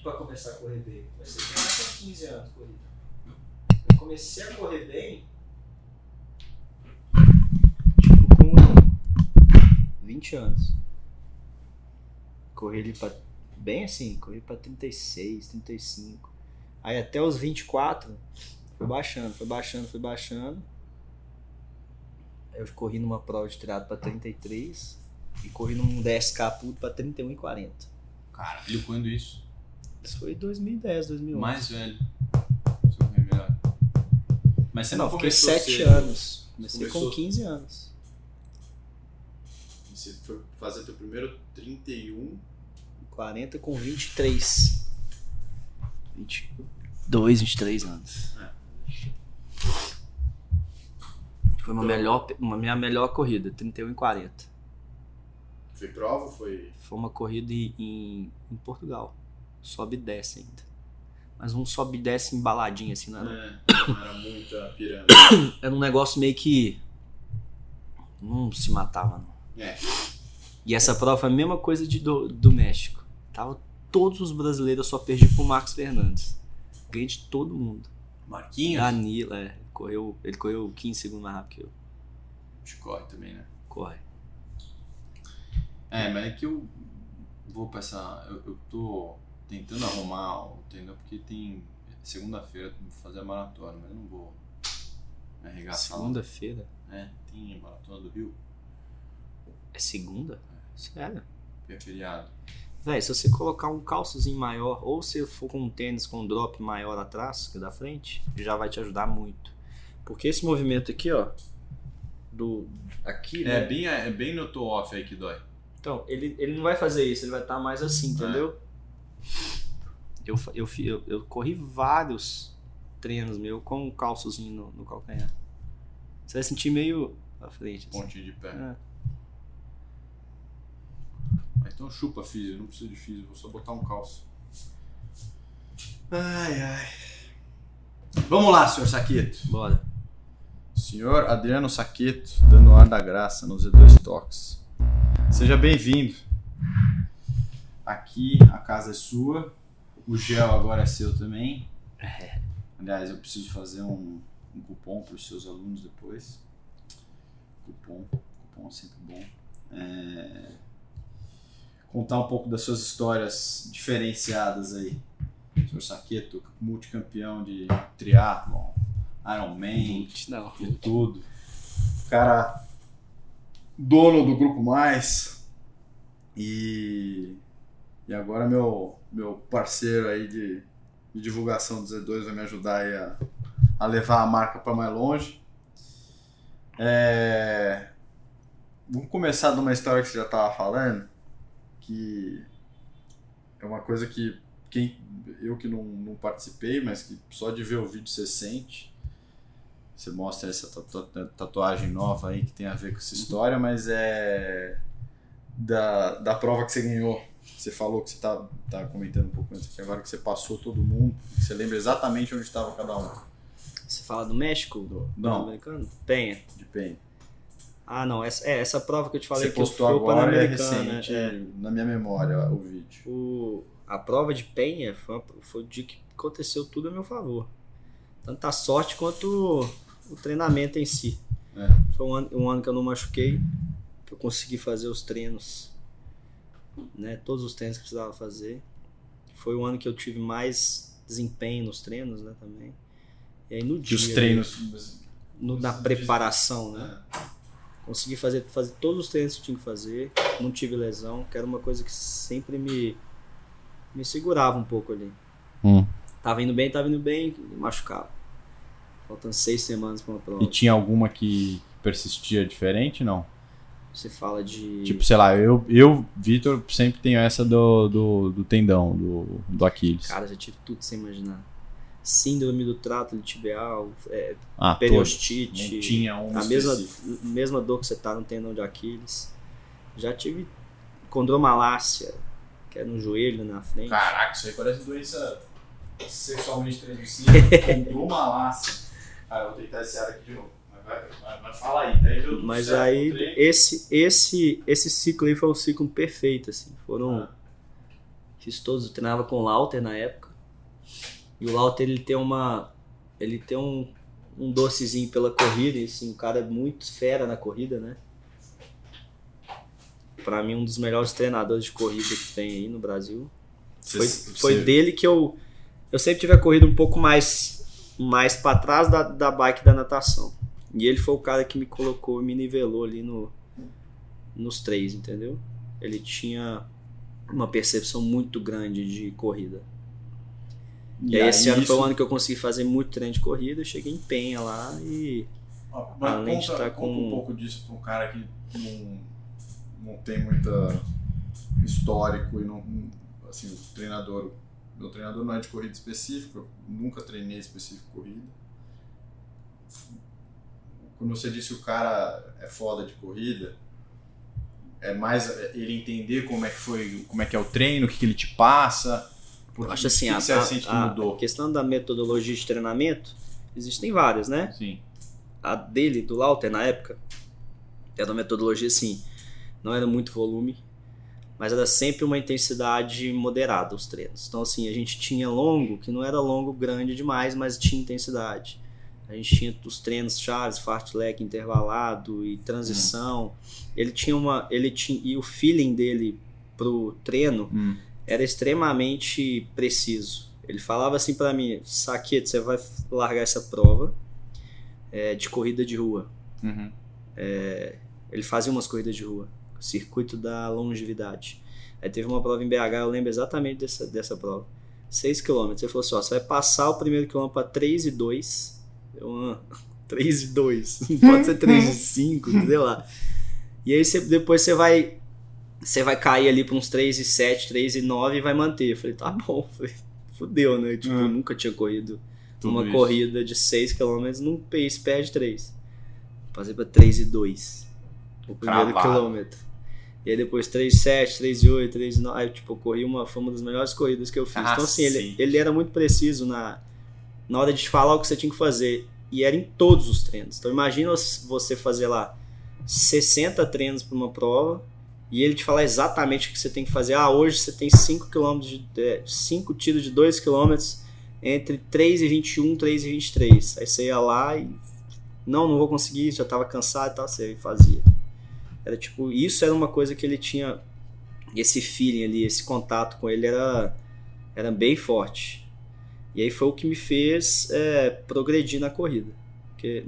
muito pra começar a correr bem. Comecei a treinar com 15 anos corrida. Eu comecei a correr bem. Tipo, com 20 anos. Corri ali pra. Bem assim, corri pra 36, 35. Aí até os 24, foi baixando, foi baixando, foi baixando. Eu corri numa prova de triado pra 33 e corri num 10K puto pra 31 e 40. Caralho, quando isso? Isso foi 2010, 2011. Mais velho. Se eu correr melhor. Mas você não, não, fiquei começou 7 cedo. anos. Comecei Começou- com 15 anos. Você foi fazer teu primeiro 31. 40 com 23. 22, 23 anos. É. Foi uma, melhor, uma minha melhor corrida, 31 e 40. Foi prova ou foi. Foi uma corrida em, em Portugal. Sobe e desce ainda. Mas um sobe e desce embaladinho assim, não era, É, não era muita pirâmide. era um negócio meio que. Não se matava, não. É. E essa prova foi a mesma coisa de, do, do México. Tava todos os brasileiros, eu só perdi pro Marcos Fernandes. Ganhei de todo mundo. Marquinhos? Danilo, é. Correu, ele correu 15 segundos mais rápido que eu. Acho que corre também, né? Corre. É, mas é que eu vou pra essa. Eu, eu tô tentando arrumar entendeu? Porque tem. Segunda-feira fazer a maratona, mas eu não vou me arregaçar. Segunda-feira? É, tem a maratona do Rio, É segunda? Sério? que é feriado. Véi, se você colocar um calçozinho maior, ou se for com um tênis com um drop maior atrás, que é da frente, já vai te ajudar muito. Porque esse movimento aqui, ó, do aqui, É né? bem, é bem no toe off aí que dói. Então, ele, ele não vai fazer isso, ele vai estar mais assim, entendeu? Eu, eu, eu, eu corri vários treinos meu com um calçozinho no, no calcanhar. Você vai sentir meio pra frente. Assim. Pontinho de pé. É. Mas então chupa físio, não preciso de físio, vou só botar um calço. Ai, ai. Vamos lá, senhor Saqueto. Bora. Senhor Adriano Saqueto, dando ar da graça no Z2 Talks. Seja bem-vindo. Aqui a casa é sua, o gel agora é seu também. Aliás, eu preciso fazer um, um cupom para os seus alunos depois. Cupom, cupom é sempre bom. É, Contar um pouco das suas histórias diferenciadas aí. Senhor Saqueto, multicampeão de triatlon, Ironman, de tudo. Cara, dono do Grupo Mais. E, e agora meu, meu parceiro aí de, de divulgação do Z2 vai me ajudar a, a levar a marca para mais longe. É, vamos começar de uma história que você já estava falando, que é uma coisa que quem, eu que não, não participei, mas que só de ver o vídeo você sente. Você mostra essa tatu- tatuagem nova aí que tem a ver com essa história, mas é da, da prova que você ganhou. Você falou que você tá, tá comentando um pouco antes aqui agora que você passou todo mundo, você lembra exatamente onde estava cada um. Você fala do México? Do, Não. Pan-Americano? Penha. De bem. Ah, não. Essa, é, essa prova que eu te falei Você que eu postou fui o agora é recente é. na minha memória o vídeo. O, a prova de Penha foi, uma- foi o dia que aconteceu tudo a meu favor. Tanto a sorte quanto o, o treinamento em si. É. Foi um ano, um ano que eu não machuquei, que eu consegui fazer os treinos, né? Todos os treinos que precisava fazer. Foi o ano que eu tive mais desempenho nos treinos, né? Também. E aí no dia. os treinos. no- na preparação, né? Consegui fazer, fazer todos os treinos que tinha que fazer, não tive lesão, que era uma coisa que sempre me, me segurava um pouco ali. Hum. Tava indo bem, tava indo bem, me machucava. Faltando seis semanas pra uma prova. E tinha alguma que persistia diferente, não? Você fala de. Tipo, sei lá, eu, eu Vitor, sempre tenho essa do, do, do tendão, do, do Aquiles. Cara, já tive tudo sem imaginar. Síndrome do trato tibial, é, ah, periostite. Não tinha um a mesma, específico. mesma dor que você tá no tendão de Aquiles. Já tive condromalácia, que é no joelho, na frente. Caraca, isso aí parece doença sexualmente transmissível. com malácia. Cara, eu vou tentar esse ar aqui de novo. Mas vai, vai, vai fala aí, daí deu tudo Mas certo, aí, no treino. esse, esse, esse ciclo aí foi um ciclo perfeito, assim. Foram Ah. Fiz todos, eu treinava com o Lauter na época. E o Lauter ele tem uma. Ele tem um, um docezinho pela corrida, e assim, um cara muito fera na corrida, né? Pra mim, um dos melhores treinadores de corrida que tem aí no Brasil. Foi, foi dele que eu. Eu sempre tive a corrida um pouco mais, mais para trás da, da bike da natação. E ele foi o cara que me colocou, me nivelou ali no, nos três, entendeu? Ele tinha uma percepção muito grande de corrida. E, e aí, esse ano isso... foi o ano que eu consegui fazer muito treino de corrida, eu cheguei em Penha lá e. mas além conta, de estar com. um pouco disso para um cara que não, não tem muita histórico e não. Assim, o treinador. Meu treinador não é de corrida específica, eu nunca treinei específico corrida. Quando você disse o cara é foda de corrida, é mais ele entender como é que foi, como é que é o treino, o que, que ele te passa. Eu acho assim, que a, que a, a, questão da metodologia de treinamento, existem várias, né? Sim. A dele, do Lauter, na época, era uma metodologia assim, não era muito volume, mas era sempre uma intensidade moderada os treinos. Então, assim, a gente tinha longo, que não era longo grande demais, mas tinha intensidade. A gente tinha os treinos chaves, fartlek intervalado e transição. Hum. Ele tinha uma, ele tinha e o feeling dele pro treino hum. era extremamente preciso. Ele falava assim para mim, Saquete, você vai largar essa prova é, de corrida de rua. Uhum. É, ele fazia umas corridas de rua, circuito da longevidade. Aí teve uma prova em BH, eu lembro exatamente dessa, dessa prova. 6 km. Ele falou assim: ó, você vai passar o primeiro quilômetro para 3 e 2 uma 3 e 2, pode ser 3 e 5, sei lá. E aí você, depois você vai você vai cair ali para uns 3 e 7, 3 e 9 e vai manter. Eu falei, tá bom, falei, fudeu, né? Tipo, hum. nunca tinha corrido Tudo uma isso. corrida de 6 km num pace pad 3. Passei para 3 e 2 o primeiro Cravado. quilômetro. E aí depois 3 e 7, 3 e 8, 3 e 9. Aí, tipo, eu corri uma, foi uma das melhores corridas que eu fiz. Ah, então, assim, ele, ele era muito preciso na, na hora de te falar o que você tinha que fazer. E era em todos os treinos. Então imagina você fazer lá 60 treinos para uma prova e ele te falar exatamente o que você tem que fazer. Ah, hoje você tem 5 km de 5 tiros de 2 km entre 3 e 21, 3 e 23. Aí você ia lá e não, não vou conseguir, já estava cansado e tal, você fazia. Era tipo, isso era uma coisa que ele tinha esse feeling ali, esse contato com ele era era bem forte. E aí foi o que me fez é, progredir na corrida. Porque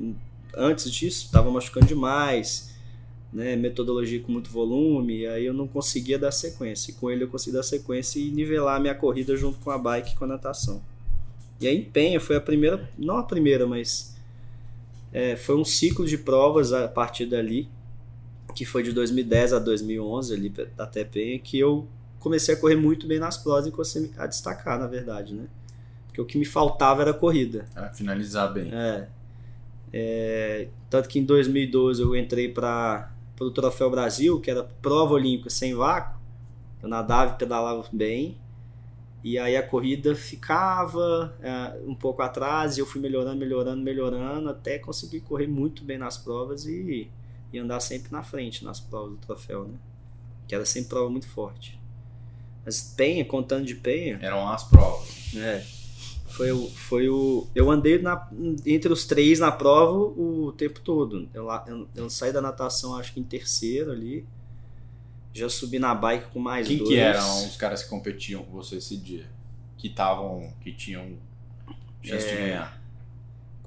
antes disso estava machucando demais, né, metodologia com muito volume, e aí eu não conseguia dar sequência. E com ele eu consegui dar sequência e nivelar a minha corrida junto com a bike e com a natação. E a Empenha foi a primeira, não a primeira, mas é, foi um ciclo de provas a partir dali, que foi de 2010 a 2011 ali até Penha, que eu comecei a correr muito bem nas provas e comecei a destacar, na verdade, né? Porque o que me faltava era a corrida. É, finalizar bem. É. é. Tanto que em 2012 eu entrei para o Troféu Brasil, que era prova olímpica sem vácuo. Eu nadava e pedalava bem. E aí a corrida ficava é, um pouco atrás e eu fui melhorando, melhorando, melhorando até conseguir correr muito bem nas provas e, e andar sempre na frente nas provas do troféu, né? Que era sempre prova muito forte. Mas Penha, contando de Penha. Eram as provas. É. Foi o, foi o. Eu andei na, entre os três na prova o tempo todo. Eu, eu, eu, saí da natação, acho que em terceiro ali. Já subi na bike com mais Quem dois. Quem que eram os caras que competiam com você esse dia? Que estavam. que tinham chance é, de ganhar?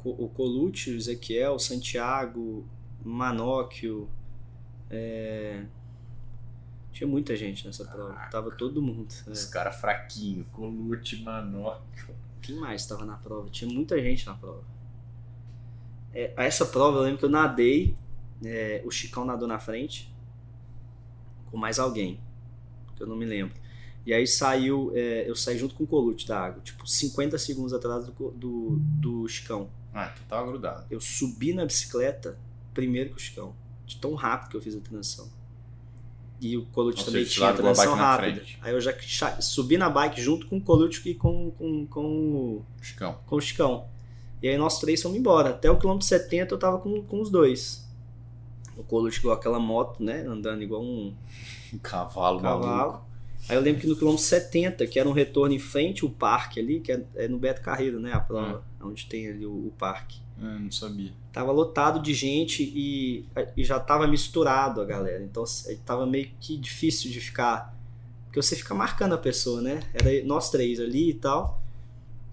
O Colucci, o Ezequiel, o Santiago, Manóquio. É, tinha muita gente nessa prova. Caraca. Tava todo mundo. Os é. caras fraquinhos, Colucci, Manóquio. Quem mais estava na prova? Tinha muita gente na prova. É, essa prova eu lembro que eu nadei, é, o Chicão nadou na frente, com mais alguém, que eu não me lembro. E aí saiu, é, eu saí junto com o Colute da água, tipo 50 segundos atrás do, do, do Chicão. Ah, tu tava grudado. Eu subi na bicicleta primeiro que o Chicão, de tão rápido que eu fiz a transição. E o Colucci também tinha transição rápida. Aí eu já subi na bike junto com o Colucci e com, com, com, o Chicão. com o Chicão. E aí nós três fomos embora. Até o quilômetro 70 eu tava com, com os dois. O Colucci igual aquela moto, né? Andando igual um, um cavalo, cavalo. Aí eu lembro que no quilômetro 70, que era um retorno em frente ao parque ali, que é, é no Beto Carreiro, né? A prova, onde tem ali o, o parque. Eu não sabia. Tava lotado de gente e, e já tava misturado a galera. Então é, tava meio que difícil de ficar. Porque você fica marcando a pessoa, né? Era nós três ali e tal.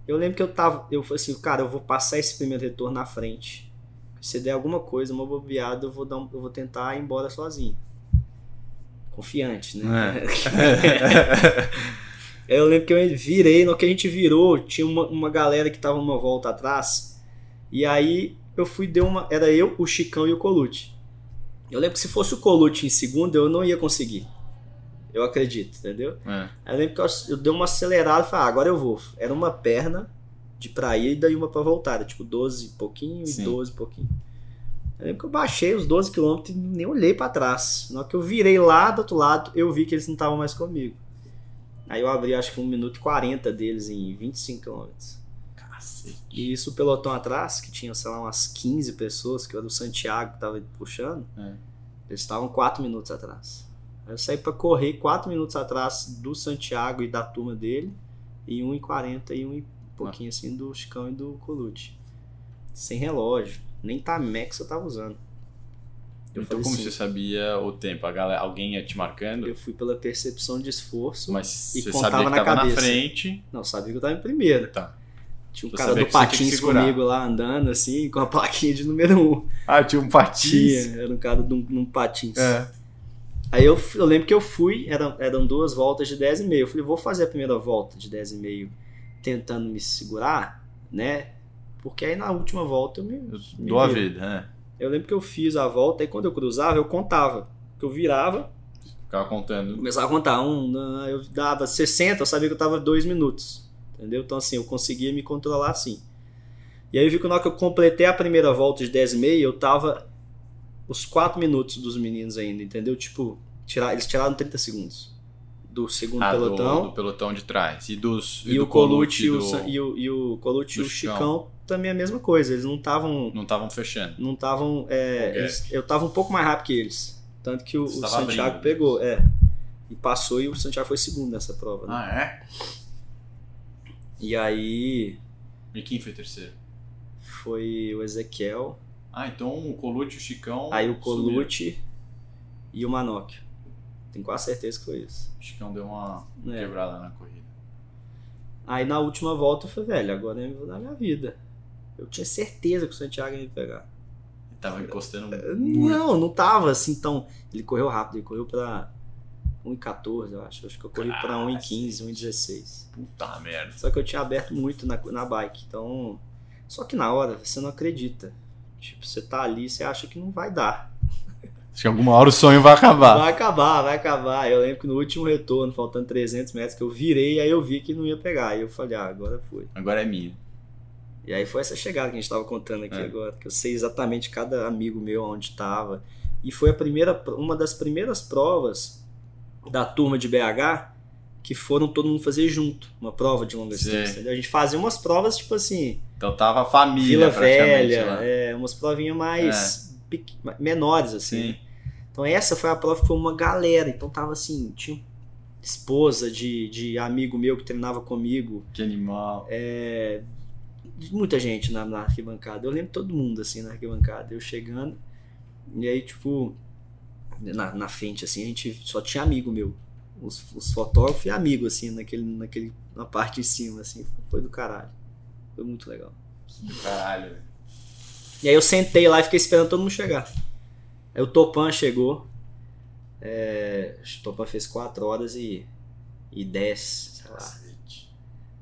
Eu lembro que eu tava. Eu falei assim, cara, eu vou passar esse primeiro retorno na frente. Se der alguma coisa, uma bobeada, eu vou, dar um, eu vou tentar ir embora sozinho. Confiante, né? É. eu lembro que eu virei, no que a gente virou, tinha uma, uma galera que tava uma volta atrás. E aí eu fui, deu uma. Era eu, o Chicão e o Colute. Eu lembro que se fosse o Colute em segundo, eu não ia conseguir. Eu acredito, entendeu? É. Aí eu lembro que eu, eu dei uma acelerada e falei, ah, agora eu vou. Era uma perna de pra ir e daí uma pra voltar. Era tipo 12 e pouquinho Sim. e 12 e pouquinho. Eu lembro que eu baixei os 12 km e nem olhei pra trás. Na hora que eu virei lá do outro lado, eu vi que eles não estavam mais comigo. Aí eu abri acho que 1 minuto e 40 deles em 25 km. Cacete. E isso o pelotão atrás, que tinha, sei lá, umas 15 pessoas, que era o Santiago que tava puxando, É. eles estavam 4 minutos atrás. Aí eu saí pra correr 4 minutos atrás do Santiago e da turma dele, e 1,40 e 1 e pouquinho assim do Chicão e do Colute. Sem relógio, nem Tamex eu tava usando. Eu então, como assim, você sabia o tempo? A galera, alguém ia te marcando? Eu fui pela percepção de esforço. Mas E você contava sabia que na tava na cabeça. frente. Não, sabia que eu tava em primeiro. Tá. Tinha um cara do que que patins segurar. comigo lá andando, assim, com a plaquinha de número 1. Um. Ah, tinha um patins. Tinha, era um cara num, num patins. É. Aí eu, eu lembro que eu fui, eram, eram duas voltas de 10,5. Eu falei, vou fazer a primeira volta de 10,5 tentando me segurar, né? Porque aí na última volta eu me. Eu me dou a vida, né? Eu lembro que eu fiz a volta e quando eu cruzava, eu contava. Que eu virava, Ficava contando. começava a contar. Um, eu dava 60, eu sabia que eu tava dois minutos. Entendeu? Então assim, eu conseguia me controlar assim. E aí eu vi que na hora que eu completei a primeira volta de 10,5, eu tava os 4 minutos dos meninos ainda, entendeu? Tipo, tirar, eles tiraram 30 segundos do segundo Ah, do- pelotão. Do, pelotão de trás. E dos. E, do o Colucci e o, do- e o, e o Colucci e do o Chicão. Chicão também a mesma coisa. Eles não estavam. Não estavam fechando. Não estavam. é, eles- eu tava um pouco mais rápido que eles. Tanto que o, o Santiago abrindo. pegou, é. E passou e o Santiago foi segundo nessa prova. né? Ah, é? E aí E quem foi terceiro? foi o Ezequiel, Ah, então o Colucci e o Chicão. aí o. Colucci e o Manóquio. Tenho quase certeza que foi isso. O Chicão deu uma É. quebrada na corrida. Aí na última volta eu falei, velho, agora eu vou dar minha vida. Eu tinha certeza que o Santiago ia me pegar. Ele tava encostando muito. Não, não tava assim tão. Ele correu rápido, ele correu pra 1,14, eu acho. Acho que eu corri pra 1,15, 1,16. Puta merda. Só que eu tinha aberto muito na, na bike. Então. Só que na hora você não acredita. Tipo, você tá ali, você acha que não vai dar. Acho que alguma hora o sonho vai acabar. Vai acabar, vai acabar. Eu lembro que no último retorno, faltando 300 metros, que eu virei, aí eu vi que não ia pegar. Aí eu falei, ah, agora foi. Agora é minha. E aí foi essa chegada que a gente tava contando aqui É. agora, que eu sei exatamente cada amigo meu onde estava. E foi a primeira, uma das primeiras provas da turma de BH que foram todo mundo fazer junto, uma prova de longa distância. A gente fazia umas provas tipo assim, Então tava a família Vila Velha, lá. é, umas provinhas mais pequ- menores assim. Sim. Então essa foi a prova que foi uma galera, então tava assim, tinha esposa de, de amigo meu que treinava comigo, Que animal. é, muita gente na, na arquibancada. Eu lembro todo mundo assim na arquibancada. Eu chegando, e aí, tipo, na, na frente, assim, a gente só tinha amigo meu. Os, os fotógrafos e amigo, assim, naquele, naquele, na parte de cima, assim. Foi do caralho. Foi muito legal. Do caralho. velho. E aí eu sentei lá e fiquei esperando todo mundo chegar. Aí o Topan chegou. É, o Topan fez 4 horas e, e 10, sei lá. Cacete.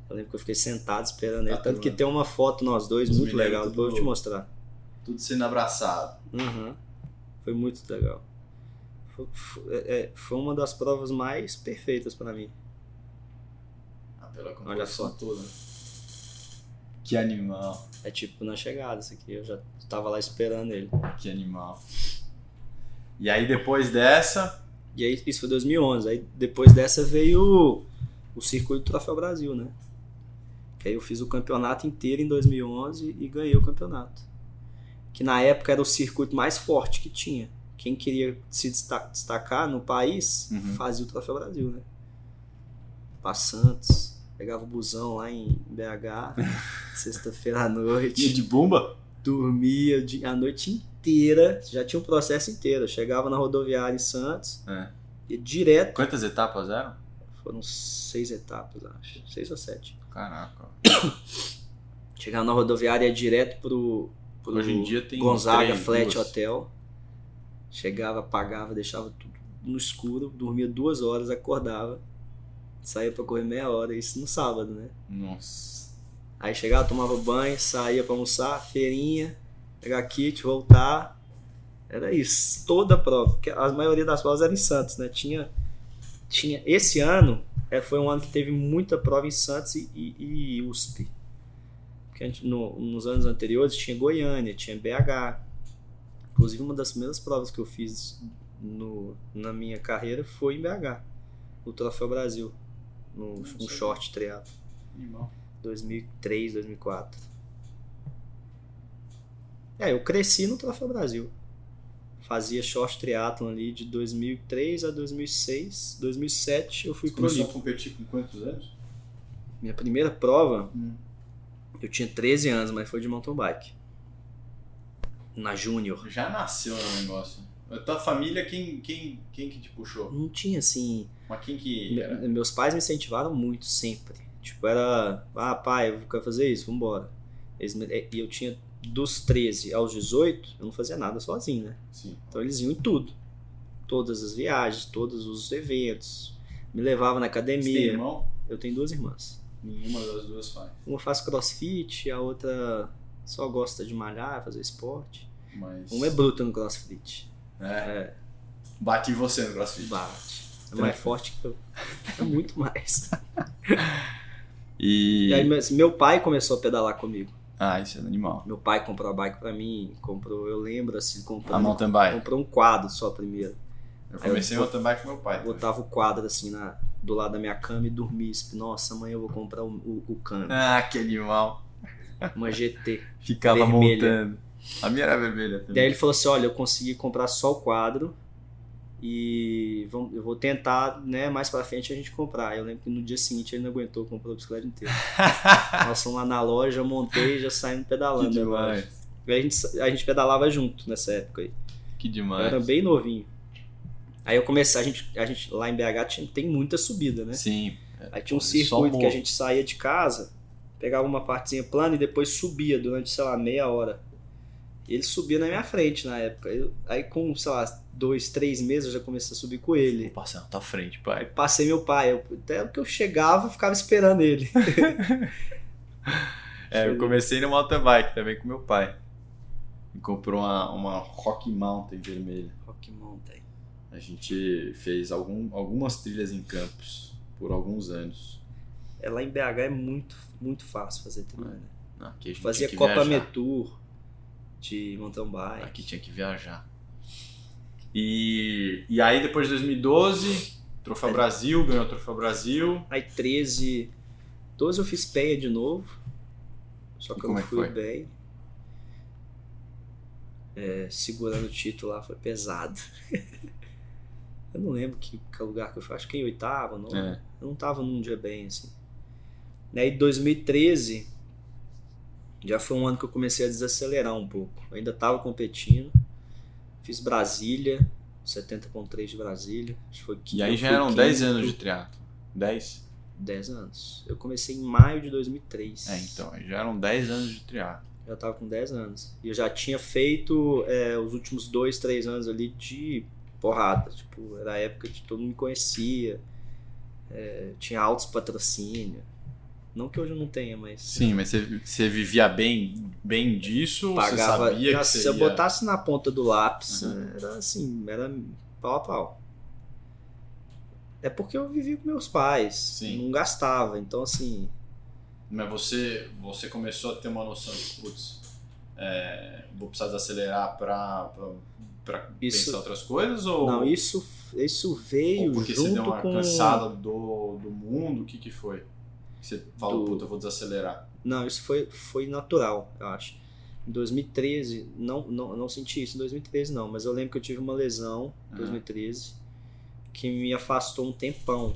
Eu lembro que eu fiquei sentado esperando ele. Tá Tanto que tem uma foto nós dois Os muito legal. Depois eu vou te mostrar. Tudo sendo abraçado. Uhum. Foi muito legal. Foi, foi- é, foi uma das provas mais perfeitas pra mim. Ah, pela Olha só. toda. Que animal. É tipo na chegada, isso aqui. Eu já tava lá esperando ele. Que animal. E aí depois dessa. E aí, isso foi 2011. Aí depois dessa veio o, o circuito do Troféu Brasil, né? Que aí eu fiz o campeonato inteiro em 2011 e ganhei o campeonato. Que na época era o circuito mais forte que tinha. Quem queria se desta- destacar no país Uhum. fazia o Troféu Brasil, né? pra Santos. Pegava o busão lá em BH, sexta-feira à E noite. de bomba? Dormia a noite inteira, já tinha o processo inteiro. Eu chegava na rodoviária em Santos, É. e direto, Quantas etapas eram? foram seis etapas, acho. Seis ou sete. Caraca. Chegava na rodoviária ia direto pro, pro Hoje em dia tem Gonzaga três, Flat duas. Hotel. Chegava, pagava, deixava tudo no escuro, dormia duas horas, acordava, saía pra correr meia hora, isso no sábado, né? Nossa. Aí chegava, tomava banho, saía pra almoçar, feirinha, pegar kit, voltar. Era isso, toda a prova. Porque a maioria das provas era em Santos, né? Tinha, tinha esse ano é, foi um ano que teve muita prova em Santos e, e- e USP. Porque gente, no- nos anos anteriores tinha Goiânia, tinha BH. Inclusive uma das primeiras provas que eu fiz no, na minha carreira foi em BH, o Troféu Brasil, no, um short triatlo. Animal. 2003, 2004. É, eu cresci no Troféu Brasil. Fazia short triathlon ali de 2003 a 2006. 2007 eu fui Você pro começou a competir com quantos anos? Minha primeira prova, Hum. eu tinha 13 anos, mas foi de mountain bike. Na Júnior. Já nasceu no negócio. A tua família, quem, quem, quem que te puxou? Não tinha assim. Mas quem que Me-? Meus pais me incentivaram muito, sempre. Tipo, era, ah, pai, eu quero fazer isso, vambora. Eles E eu tinha dos 13 aos 18, eu não fazia nada sozinho, né? Sim. Então eles iam em tudo. Todas as viagens, todos os eventos. Me levavam na Você tem academia. irmão? Eu tenho duas irmãs. Nenhuma das duas faz. Uma faz crossfit, a outra só gosta de malhar, fazer esporte. Mas... Uma é bruta no crossfit. É. É, Bate em você no crossfit. bate. É mais forte que eu. É muito mais. E... E aí, meu pai começou a pedalar comigo. Ah, isso é animal. Meu pai comprou a bike pra mim, comprou, eu lembro assim, comprou, A mountain bike. comprou um quadro só primeiro. Eu Aí eu comecei vou- mountain bike com meu pai. também. Botava o quadro assim na, do lado da minha cama e dormia. Nossa, amanhã eu vou comprar o, o, o cano. Ah, que animal. Uma GT. Ficava Vermelha. montando. A minha era vermelha também. Daí ele falou assim: olha, eu consegui comprar só o quadro e vamos, eu vou tentar, né, mais pra frente a gente comprar. Eu lembro que no dia seguinte ele não aguentou, comprou a bicicleta inteira. Nós fomos lá na loja, eu montei e já saímos que pedalando. da loja. demais. A gente, a gente pedalava junto nessa época aí. Que Eu demais. era bem novinho. Aí eu comecei, a gente, a gente lá em BH tinha, tem muita subida, né? Sim. Aí tinha um Só circuito que a gente saía de casa, pegava uma partezinha plana e depois subia durante, sei lá, meia hora. Ele subia na minha frente na época. Eu- aí com, sei lá, dois, três meses eu já comecei a subir com Vou ele. passar na tua frente, pai. passei meu pai. Eu, até que eu chegava, eu ficava esperando ele. É, eu comecei no mountain bike também com meu pai. Ele comprou uma, uma Rock Mountain vermelha. Rock Mountain. A gente fez algum, algumas trilhas em campos por alguns anos. É, lá em BH é muito, muito fácil fazer trilha, né? Gente Fazia Copa viajar. Metur de mountain bike. Aqui tinha que viajar. E, e aí depois de 2012, Troféu Brasil, ganhou o Troféu Brasil. Aí 13, 12 eu fiz penha de novo. Só E que eu não é fui foi? bem. É, segurando o título lá foi pesado. eu não lembro que, que lugar que eu fui. Acho que em oitavo, não. É. Eu não tava num dia bem, assim. Aí 2013 já foi um ano que eu comecei a desacelerar um pouco. Eu ainda tava competindo. Fiz Brasília, 70.3 de Brasília. Acho que foi E aí já eram 10 quinto. anos de triatlo. 10? 10 anos. Eu comecei em maio de 2003. É, então, aí já eram 10 anos de triatlo. Já tava com 10 anos. E eu já tinha feito é, os últimos 2, 3 anos ali de porrada. Tipo, era a época que todo mundo me conhecia. É, tinha altos patrocínios. Não que hoje eu não tenha, mas. Sim, mas você, você vivia bem, bem disso? pagava. você sabia já, que se eu botasse na ponta do lápis, Uhum. era assim, era pau a pau. É porque eu vivia com meus pais. Sim. Não gastava. Então, assim. Mas você, você começou a ter uma noção de, putz, é, vou precisar desacelerar pra Isso- pensar outras coisas? Ou, Não, isso, isso veio ou porque junto você deu uma com. cansada do, do mundo? O que que foi? Você falou, Do- puta, eu vou desacelerar. Não, isso foi, foi natural, eu acho. Em 2013, não, não, não senti isso em 2013, não, mas eu lembro que eu tive uma lesão em Aham. 2013 que me afastou um tempão.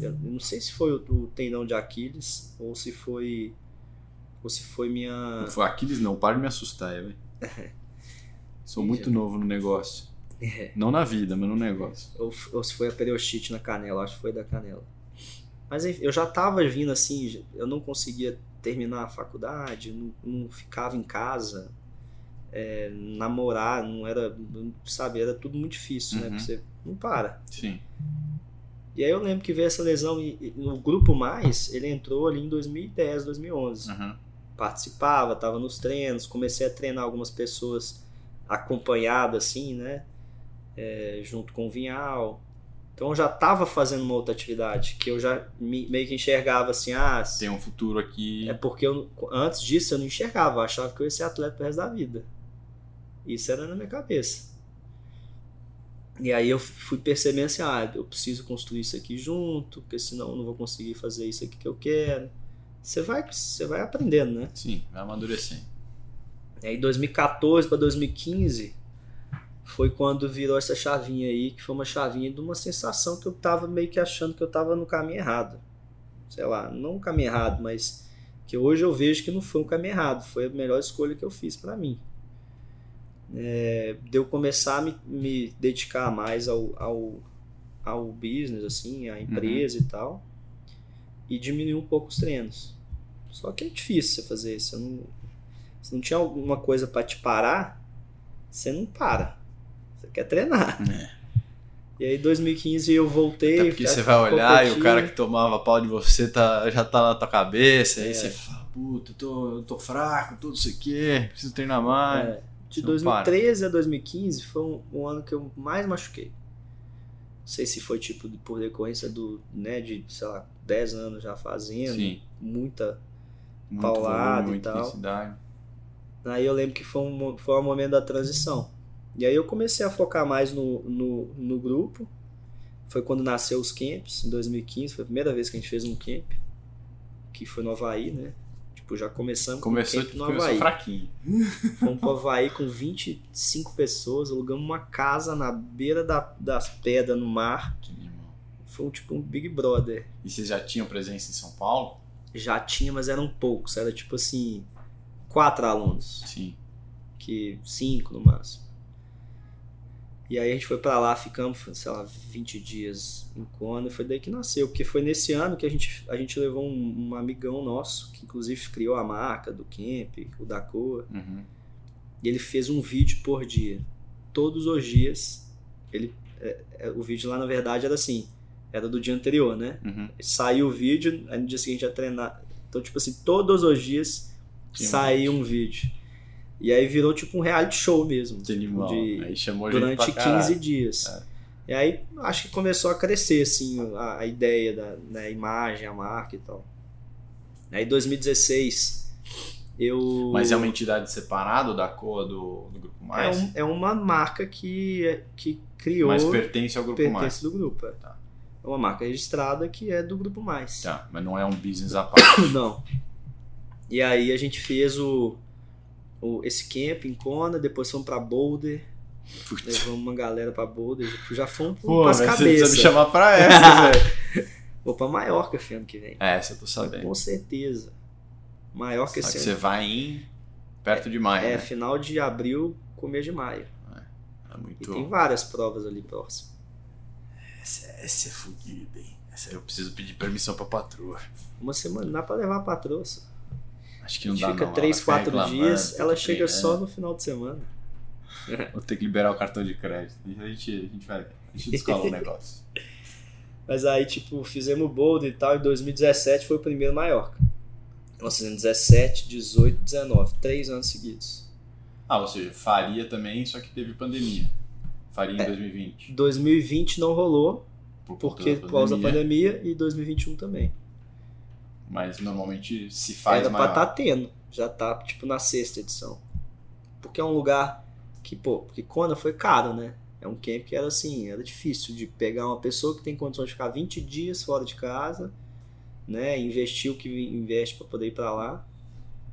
Eu não sei se foi o, o tendão de Aquiles ou se foi. Ou se foi minha. Não foi Aquiles, não, para de me assustar, velho. Sou muito novo no negócio. É. Não na vida, mas no negócio. Ou, ou se foi a periostite na canela, acho que foi da canela. Mas enfim, eu já tava vindo assim, eu não conseguia terminar a faculdade, não, não ficava em casa, é, namorar, não era, sabe, era tudo muito difícil, né? Uhum. Porque você não para. Sim. E aí eu lembro que veio essa lesão e, e no grupo mais, ele entrou ali em 2010, 2011. Uhum. Participava, tava nos treinos, comecei a treinar algumas pessoas acompanhado assim, né? É, junto com o Vinhal. Então eu já tava fazendo uma outra atividade que eu já me- meio que enxergava assim, ah, Tem um futuro aqui. é porque eu, antes disso eu não enxergava, eu achava que eu ia ser atleta pro resto da vida. Isso era na minha cabeça. E aí eu fui percebendo assim, ah, eu preciso construir isso aqui junto, porque senão eu não vou conseguir fazer isso aqui que eu quero. Você vai, você vai aprendendo, né? Sim, vai amadurecendo. E aí 2014 para 2015 foi quando virou essa chavinha aí, que foi uma chavinha de uma sensação que eu tava meio que achando que eu tava no caminho errado. Sei lá, não no caminho errado, mas que hoje eu vejo que não foi um caminho errado, foi a melhor escolha que eu fiz para mim. É, de eu começar a me, me dedicar mais ao, ao, ao business, assim, à empresa e tal, e diminuir um pouco os treinos. Só que é difícil você fazer isso. Não, se não tinha alguma coisa para te parar, você não para. Quer treinar. É. E aí, em 2015, eu voltei. Até porque pra você vai olhar e o cara que tomava pau de você tá, já tá na tua cabeça. Aí É. você fala, puta, eu tô, eu tô fraco, tudo isso aqui, preciso treinar mais. É, de Não 2013 a 2015 foi um, um ano que eu mais machuquei. Não sei se foi tipo por decorrência do, né, de, sei lá, 10 anos já fazendo, Sim. muita. Muito Paulada volume, e tal. Aí eu lembro que foi um, foi um momento da transição. E aí eu comecei a focar mais no, no, no grupo. Foi quando nasceu os camps, em 2015. Foi a primeira vez que a gente fez um camp. Que foi no Havaí, né? Tipo, já começamos Começou, com o camp no começou Havaí. fraquinho. Fomos pro Havaí com 25 pessoas, alugamos uma casa na beira da, das pedras no mar. Que. Foi tipo um Big Brother. E vocês já tinham presença em São Paulo? Já tinha, mas eram poucos. Era tipo assim, quatro alunos. Sim. que cinco no máximo. E aí a gente foi pra lá, ficamos, sei lá, 20 dias em Kona, e foi daí que nasceu, porque foi nesse ano que a gente, a gente levou um, um amigão nosso, que inclusive criou a marca do camp, o da Coa, Uhum. e ele fez um vídeo por dia. Todos os dias, ele, é, é, o vídeo lá na verdade era assim, era do dia anterior, né? Uhum. Saiu o vídeo, aí no dia seguinte ia treinar. Então, tipo assim, todos os dias saía um vídeo. E aí virou tipo um reality show mesmo. Que animal. de- Aí chamou durante pra caralho. 15 dias. É. E aí acho que começou a crescer assim a, a ideia da né, imagem, a marca e tal. Aí 2016 eu Mas é uma entidade separada da COA do, do Grupo é, Mais? um- é uma marca que que criou Mas pertence ao Grupo pertence Mais. do grupo. É. Tá. É uma marca registrada que é do grupo mais. Tá, mas não é um business à parte. Não. E aí a gente fez o esse camp em Kona, depois fomos pra Boulder, Putz. levamos uma galera pra Boulder, já fomos Pô, pras velho, você precisa cabeças. me chamar pra essa, velho. Vou pra Maiorca esse ano que vem. É, essa eu tô sabendo. Com certeza. Maiorca Só que esse você ano. vai em perto de maio, É, né? final de abril, começo de maio. É E muito... tem várias provas ali próximo. Essa, essa é fodida, hein? Essa eu preciso pedir permissão pra patroa. Uma semana, dá pra levar a patroa. só. Acho que não Fica dá não. fica quatro reclamando, dias, fica ela chega treinando. só no final de semana. Vou ter que liberar o cartão de crédito. A gente, a gente vai... A gente descola o negócio. Mas aí, tipo, fizemos o Boulder e tal. Em 2017 foi o primeiro Maiorca. Nós fizemos 17, 18, 19. Três anos seguidos. Ah, ou seja, faria também, só que teve pandemia. Faria em É. 2020. 2020 não rolou, Por porque por causa da pandemia, e 2021 também. Mas normalmente se faz Era maior. pra estar tendo. Já tá, tipo, na sexta edição. Porque é um lugar que, pô, porque Kona foi caro, né? É um camp que era assim, era difícil de pegar uma pessoa que tem condições de ficar 20 dias fora de casa, né? Investir o que investe pra poder ir pra lá.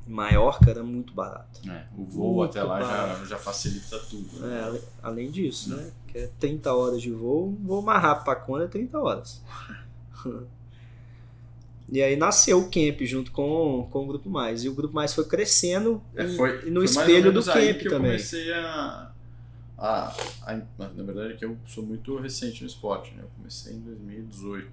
Maiorca era muito barato. É, o voo Muito até lá já, já facilita tudo. né? É, além disso, né? Que é 30 horas de voo, um voo mais rápido pra Kona é 30 horas. E aí nasceu o camp junto com, com o Grupo Mais. E o Grupo Mais foi crescendo É, foi, foi no ou espelho do camp que eu também. comecei a, a, a- Na verdade, é que eu sou muito recente no esporte, né? Eu comecei em 2018.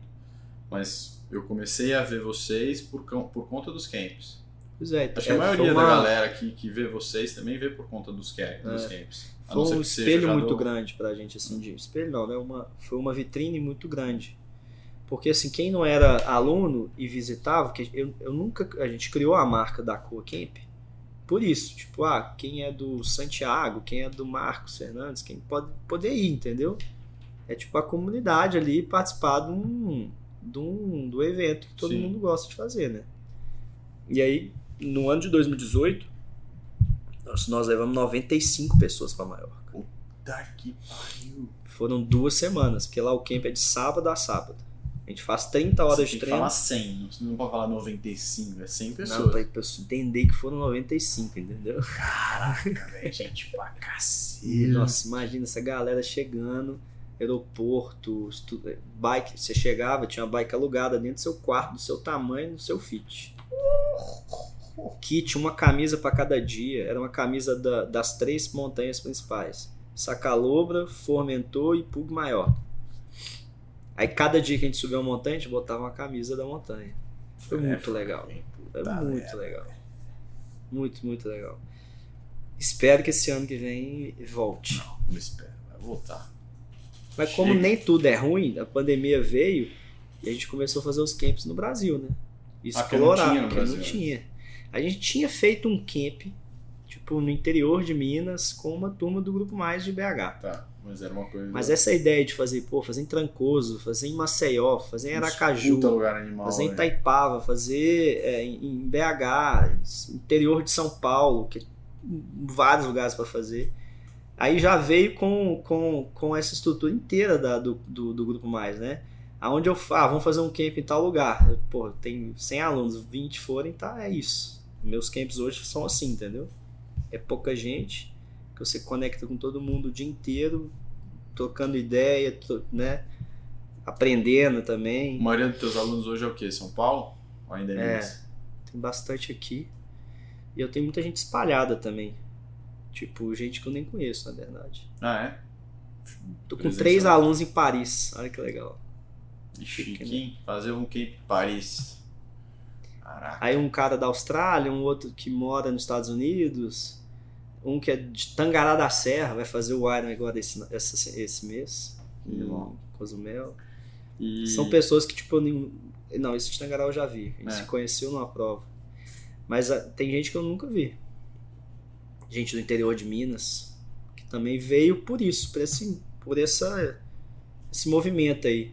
Mas eu comecei a ver vocês por, por conta dos camps. Pois é, Acho que a é, maioria foi uma- da galera que, que vê vocês também vê por conta dos, camp, dos camps. Foi um que espelho muito do- grande pra gente, assim, de espelho não, né? Uma, foi uma vitrine muito grande. Porque, assim, quem não era aluno e visitava, que eu, eu nunca, a gente criou a marca da Coa Camp por isso, tipo, ah, quem é do Santiago, quem é do Marcos Fernandes, quem pode poder ir, entendeu? É tipo a comunidade ali participar de um, de um do evento que todo Sim. mundo gosta de fazer, né? E aí, no ano de 2018, nós, nós levamos 95 pessoas para Maiorca. Tá que pariu. Foram duas semanas, porque lá o camp é de sábado a sábado. A gente faz 30 horas de treino. falar 100, não- você não pode falar 95, é 100 Não, pessoas. pra pessoa entender que foram 95, entendeu? Caraca, velho, gente pra cacete. Nossa, imagina essa galera chegando, aeroporto, estu- bike. Você chegava, tinha uma bike alugada dentro do seu quarto, do seu tamanho, do seu fit. Kit, uma camisa para cada dia. Era uma camisa da- das três montanhas principais: Sacalobra, Formentor e Pug Maior. Aí cada dia que a gente subia uma montanha, a gente botava uma camisa da montanha. Foi É, muito foi legal. É puta muito merda. legal. Muito, muito legal. Espero que esse ano que vem volte. Não, não espera, vai voltar. Mas como Chega. nem tudo é ruim, a pandemia veio e a gente começou a fazer os camps no Brasil, né? Ah, não Explorar, no porque não Brasil tinha. A gente tinha feito um camp, tipo, no interior de Minas, com uma turma do Grupo Mais de BH. Tá, mas era uma coisa. Mas essa ideia de fazer, pô, fazer em Trancoso, fazer em Maceió, fazer em Aracaju, animal. fazer em né? Itaipava, fazer é, em BH, interior de São Paulo, que vários lugares para fazer. Aí já veio com, com, com essa estrutura inteira da, do, do, do Grupo Mais, né? Aonde eu falo, ah, vamos fazer um camp em tal lugar. Pô, tem 100 alunos, 20 forem, tá, é isso. Meus camps hoje são assim, entendeu? É pouca gente, que você conecta com todo mundo o dia inteiro, trocando ideia, né? Aprendendo também. A maioria dos teus alunos hoje é o quê? São Paulo? Ou ainda é É. Tem bastante aqui. E eu tenho muita gente espalhada também. Tipo, gente que eu nem conheço, na verdade. Ah, é? Tô com três alunos em Paris. Olha que legal. Chique, né? Fazer um em Paris. Caraca. Aí um cara da Austrália, um outro que mora nos Estados Unidos, um que é de Tangará da Serra, vai fazer o Iron agora esse, essa- esse mês. Em. Cozumel. E... São pessoas que, tipo, nem... Não, esse de Tangará eu já vi. A gente É. se conheceu numa prova. Mas ah, tem gente que eu nunca vi. Gente do interior de Minas, que também veio por isso, por esse, por essa, esse movimento aí.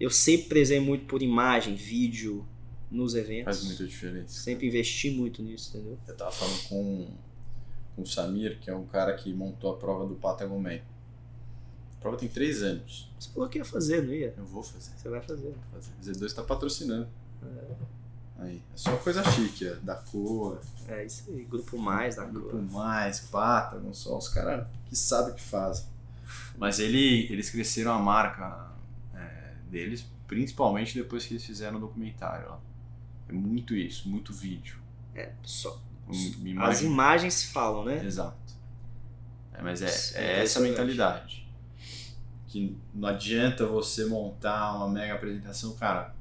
Eu sempre prezei muito por imagem, vídeo nos eventos. Faz muita diferença. Sempre investi muito nisso, entendeu? Eu tava falando com, com o Samir, que é um cara que montou a prova do Patagon Man. A prova tem três anos. Você falou que ia fazer, não ia? Eu vou fazer. Você vai fazer. vou fazer. Z2 tá patrocinando. Aí. É só coisa chique, é, da cor, É isso aí, grupo mais da Grupo cor. Mais, Patagon, só os caras que sabem o que fazem. Mas ele, eles cresceram a marca é, deles, principalmente depois que eles fizeram o documentário. Ó. É muito isso, muito vídeo. É, só. Um- As imagem- imagens falam, né? Exato. É, mas é, Isso é é essa mentalidade. Que não adianta você montar uma mega apresentação, cara.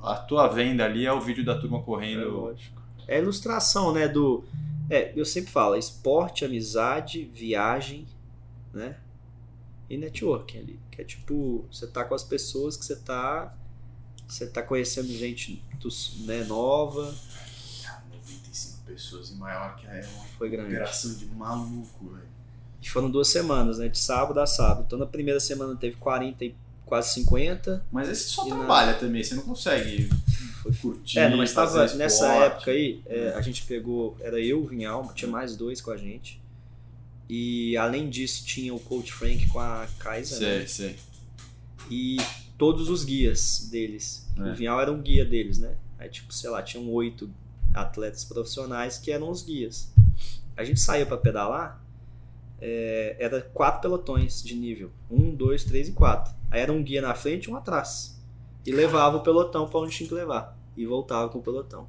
A tua venda ali é o vídeo da turma É correndo. lógico. É a ilustração, né? Do. É, eu sempre falo, esporte, amizade, viagem, né? E networking ali. Que é tipo, você tá com as pessoas que você tá. Você tá conhecendo gente dos- né, nova. Cara, 95 pessoas em Maiorca é uma Foi grande. operação de maluco, velho. E foram duas semanas, né? De sábado a sábado. Então na primeira semana teve 40 e quase 50. Mas esse só E na- trabalha também, você não consegue curtir. É, mas tava nessa época aí, é, a gente pegou, era eu, o Vinhal, tinha mais dois com a gente. E além disso tinha o Coach Frank com a Kaisa, Sei, né? sei. E todos os guias deles. É. O Vinhal era um guia deles, né? Aí tipo, sei lá, tinham oito atletas profissionais que eram os guias. A gente saiu para pedalar, é, era quatro pelotões de nível. Um, dois, três e quatro. Aí era um guia na frente e um atrás. E levava o pelotão para onde tinha que levar. E voltava com o pelotão.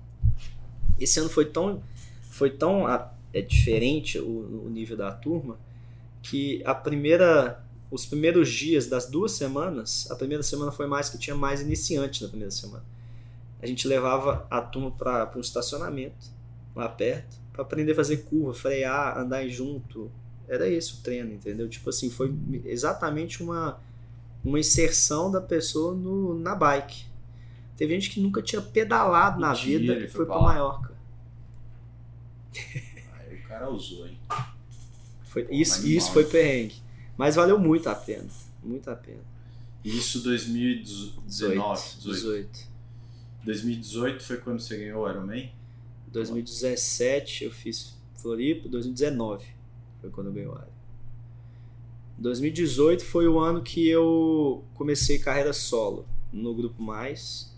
Esse ano foi tão, foi tão é, diferente o, o nível da turma que a primeira os primeiros dias das duas semanas, a primeira semana foi mais que tinha mais iniciante na primeira semana. A gente levava a turma para um estacionamento lá perto para aprender a fazer curva, frear, andar junto. Era esse o treino, entendeu? Tipo assim, foi exatamente uma uma inserção da pessoa no, na bike. Teve gente que nunca tinha pedalado Mentira, na vida e foi para Maiorca. Aí o cara usou, hein? Foi, isso, isso foi perrengue. Mas valeu muito a pena. Muito a pena. Isso 2019? 18. 2018 foi quando você ganhou o Ironman? 2017 eu fiz Floripa, 2019 foi quando eu ganhei o Iron. 2018 foi o ano que eu comecei carreira solo no Grupo Mais.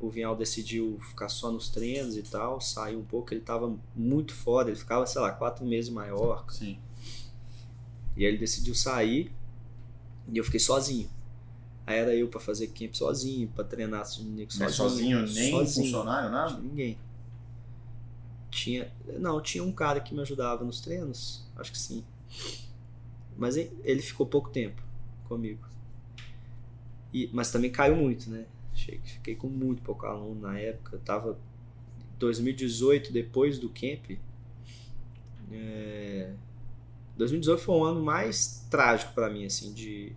O Vinhal decidiu ficar só nos treinos e tal, saiu um pouco, ele estava muito fora, ele ficava, sei lá, quatro meses maior. Sim. E aí ele decidiu sair e eu fiquei sozinho. Aí era eu para fazer camp sozinho, para treinar sozinho. Mas sozinho, nem sozinho. funcionário, nada? Ninguém. Tinha, não, tinha um cara que me ajudava nos treinos, acho que sim. Mas ele ficou pouco tempo comigo. E, mas também caiu muito, né? Fiquei com muito pouco aluno na época. Eu tava 2018, depois do camp. É, 2018 foi um ano mais trágico para mim, assim, de,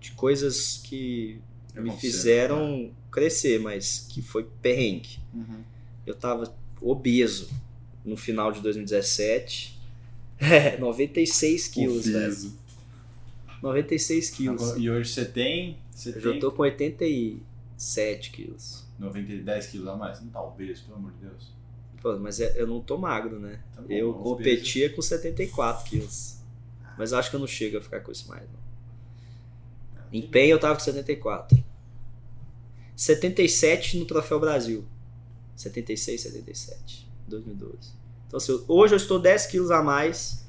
de coisas que é me fizeram né? crescer, mas que foi perrengue. Uhum. Eu tava obeso no final de 2017. É, 96 quilos, velho. 96 quilos. Agora, e hoje você tem? Você eu tem... já tô com 87 quilos. 90, 10 quilos a mais? Não tá obeso, pelo amor de Deus. Pô, mas é, eu não tô magro, né? Tá bom, eu competia obeso. com 74 quilos. Mas acho que eu não chego a ficar com isso mais, não. Empenho eu tava com 74. 77 no Troféu Brasil. 76, 77. 2012. Então, assim, hoje eu estou 10 quilos a mais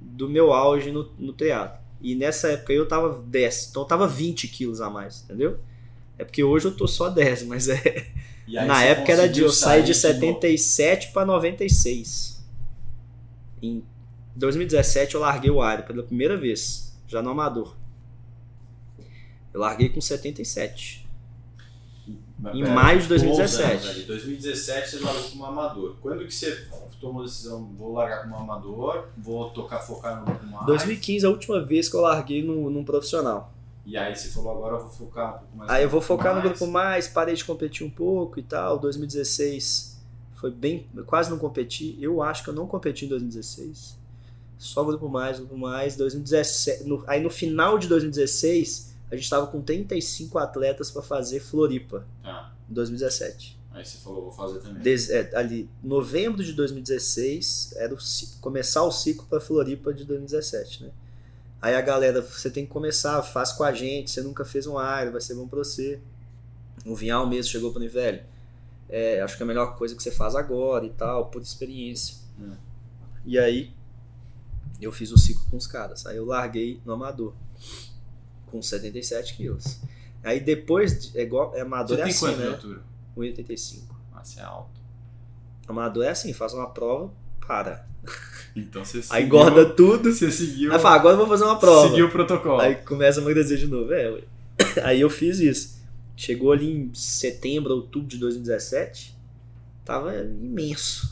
do meu auge no, no teatro. E nessa época eu tava 10, então eu tava 20 quilos a mais, entendeu? É porque hoje eu tô só 10, mas é. Na época era de. Eu saí de 77 para 96. Em 2017 eu larguei o ar pela primeira vez, já no amador. Eu larguei com 77 em maio de 2017. Em 2017 você largou como amador. Quando que você tomou a decisão, vou largar como amador, vou tocar, focar no grupo mais? 2015 é a última vez que eu larguei no, num profissional. E aí você falou, agora eu vou focar um pouco mais Aí eu vou focar mais. no grupo mais, parei de competir um pouco e tal. 2016 foi bem, quase não competi. Eu acho que eu não competi em 2016. Só grupo mais, grupo mais. 2017, no, aí no final de 2016 a gente estava com 35 atletas para fazer Floripa ah. em 2017. Aí você falou, vou fazer também. Des, é, ali, novembro de 2016 era o, começar o ciclo para Floripa de 2017, né? Aí a galera, você tem que começar, faz com a gente, você nunca fez um Iron, vai ser bom para você. O Vinhal mesmo chegou para mim, velho, é, acho que é a melhor coisa que você faz agora e tal, por experiência. É. E aí eu fiz o ciclo com os caras. Aí eu larguei no amador com 77 quilos. Aí depois, é igual, é amador Você é tem assim, quanto né? de altura? 1,85. Ah, você é alto. Amador é assim, faz uma prova, para. Então você seguiu, Aí engorda tudo. Você seguiu. Aí fala, agora eu vou fazer uma prova. Seguiu o protocolo. Aí começa a emagrecer de novo. É, aí eu fiz isso. Chegou ali em setembro, outubro de 2017, tava imenso.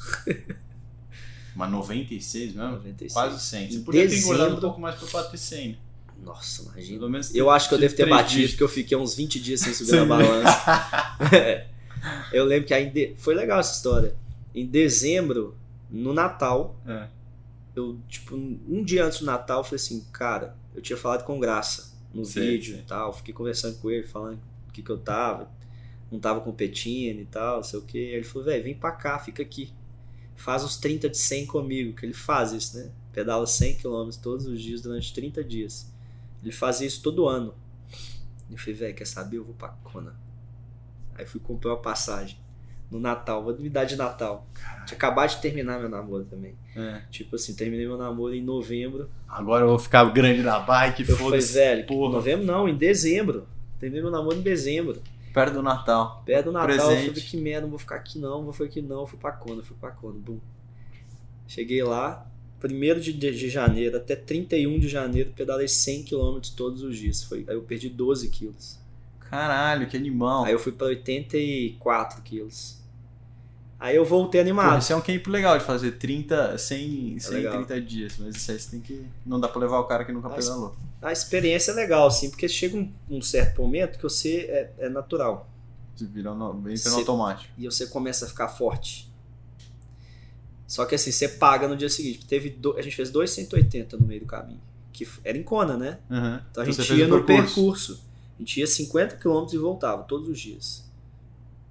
Mas 96 mesmo? 96. Quase 100. Você Em podia ter engordado um dezembro- pouco mais pra bater 100. né? Nossa, imagina. Eu acho que eu devo ter batido, dígitos. porque eu fiquei uns 20 dias sem subir Sim. na balança. Eu lembro que aí de- foi legal essa história. Em dezembro, no Natal, É. eu, tipo, um dia antes do Natal, eu falei assim, cara, eu tinha falado com graça no Sei, vídeo e tal, fiquei conversando com ele, falando o que, que eu tava, não tava competindo e tal, não sei o que. Ele falou, velho, vem pra cá, fica aqui. Faz os 30 de 100 comigo, que ele faz isso, né? Pedala 100 km todos os dias durante 30 dias. Ele fazia isso todo ano. Eu falei, velho, quer saber? Eu vou pra Kona. Aí fui comprar uma passagem no Natal, vou me dar de Natal. Tinha acabado de terminar meu namoro também. É. Tipo assim, terminei meu namoro em novembro. Agora eu vou ficar grande na bike, Eu falei, foda-se. velho, porra. novembro não, em dezembro. Terminei meu namoro em dezembro. Perto do Natal. Perto do Natal, eu Presente. falei, que merda, não vou ficar aqui não, não vou ficar aqui não, eu fui pra Kona, fui pra Kona, bum. Cheguei lá, 1 de, de, janeiro até 31 de janeiro, pedalei 100 km todos os dias, foi, aí eu perdi 12 quilos. Caralho, que animal. Aí eu fui pra 84 quilos. Aí eu voltei animado. esse é um camp legal de fazer 30, 100, 100 legal. 30 dias. Mas isso aí você tem que. Não dá pra levar o cara que nunca Mas- pedalou. A experiência é legal, assim, porque chega um, um certo momento que você é, é natural. Você vira no, entra no Você- automático. e você começa a ficar forte. Só que assim, você paga no dia seguinte. Teve do- a gente fez dois 180 no meio do caminho. Que era em Kona, né? Uhum. Então a você gente fez ia no percurso. A gente ia 50 km e voltava todos os dias.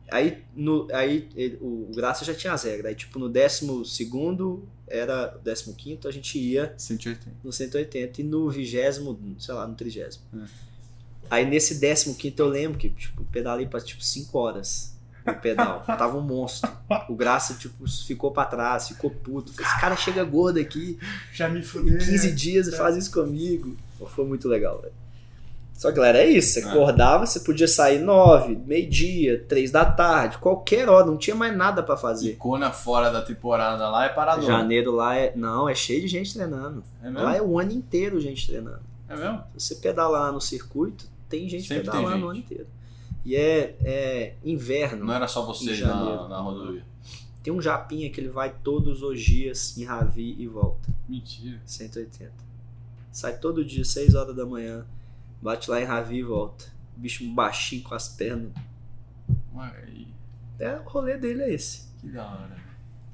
Aí, no, aí ele- o, Graça já tinha as regras. Aí, tipo, no décimo segundo, era décimo quinto, a gente ia 180. no 180 e no vigésimo, sei lá, no trigésimo. É. Aí nesse décimo quinto eu lembro que, tipo, pedalei pra, tipo, 5 horas no pedal. Tava um monstro. O Graça, tipo, ficou pra trás, ficou puto. Esse cara chega gordo aqui Já me em 15 dias e faz isso comigo. Foi muito legal, velho. Só que, galera, é isso. Você É. acordava, você podia sair 9, meio-dia, 3 da tarde, qualquer hora, não tinha mais nada pra E fazer. Kona fora da temporada lá é parador. Janeiro lá é. Não, é cheio de gente treinando. É mesmo? Lá é o ano inteiro gente treinando. É mesmo? Se você pedalar no circuito, tem gente Sempre tem pedalando gente. o ano inteiro. E é, é inverno. Não era só vocês Em janeiro. na, na rodovia. Tem um japinha que ele vai todos os dias em Ravi e volta. Mentira. 180. Sai todo dia, 6 horas da manhã. Bate lá em Ravi e volta. Bicho baixinho com as pernas. Ué, É, o rolê dele é esse. que da hora.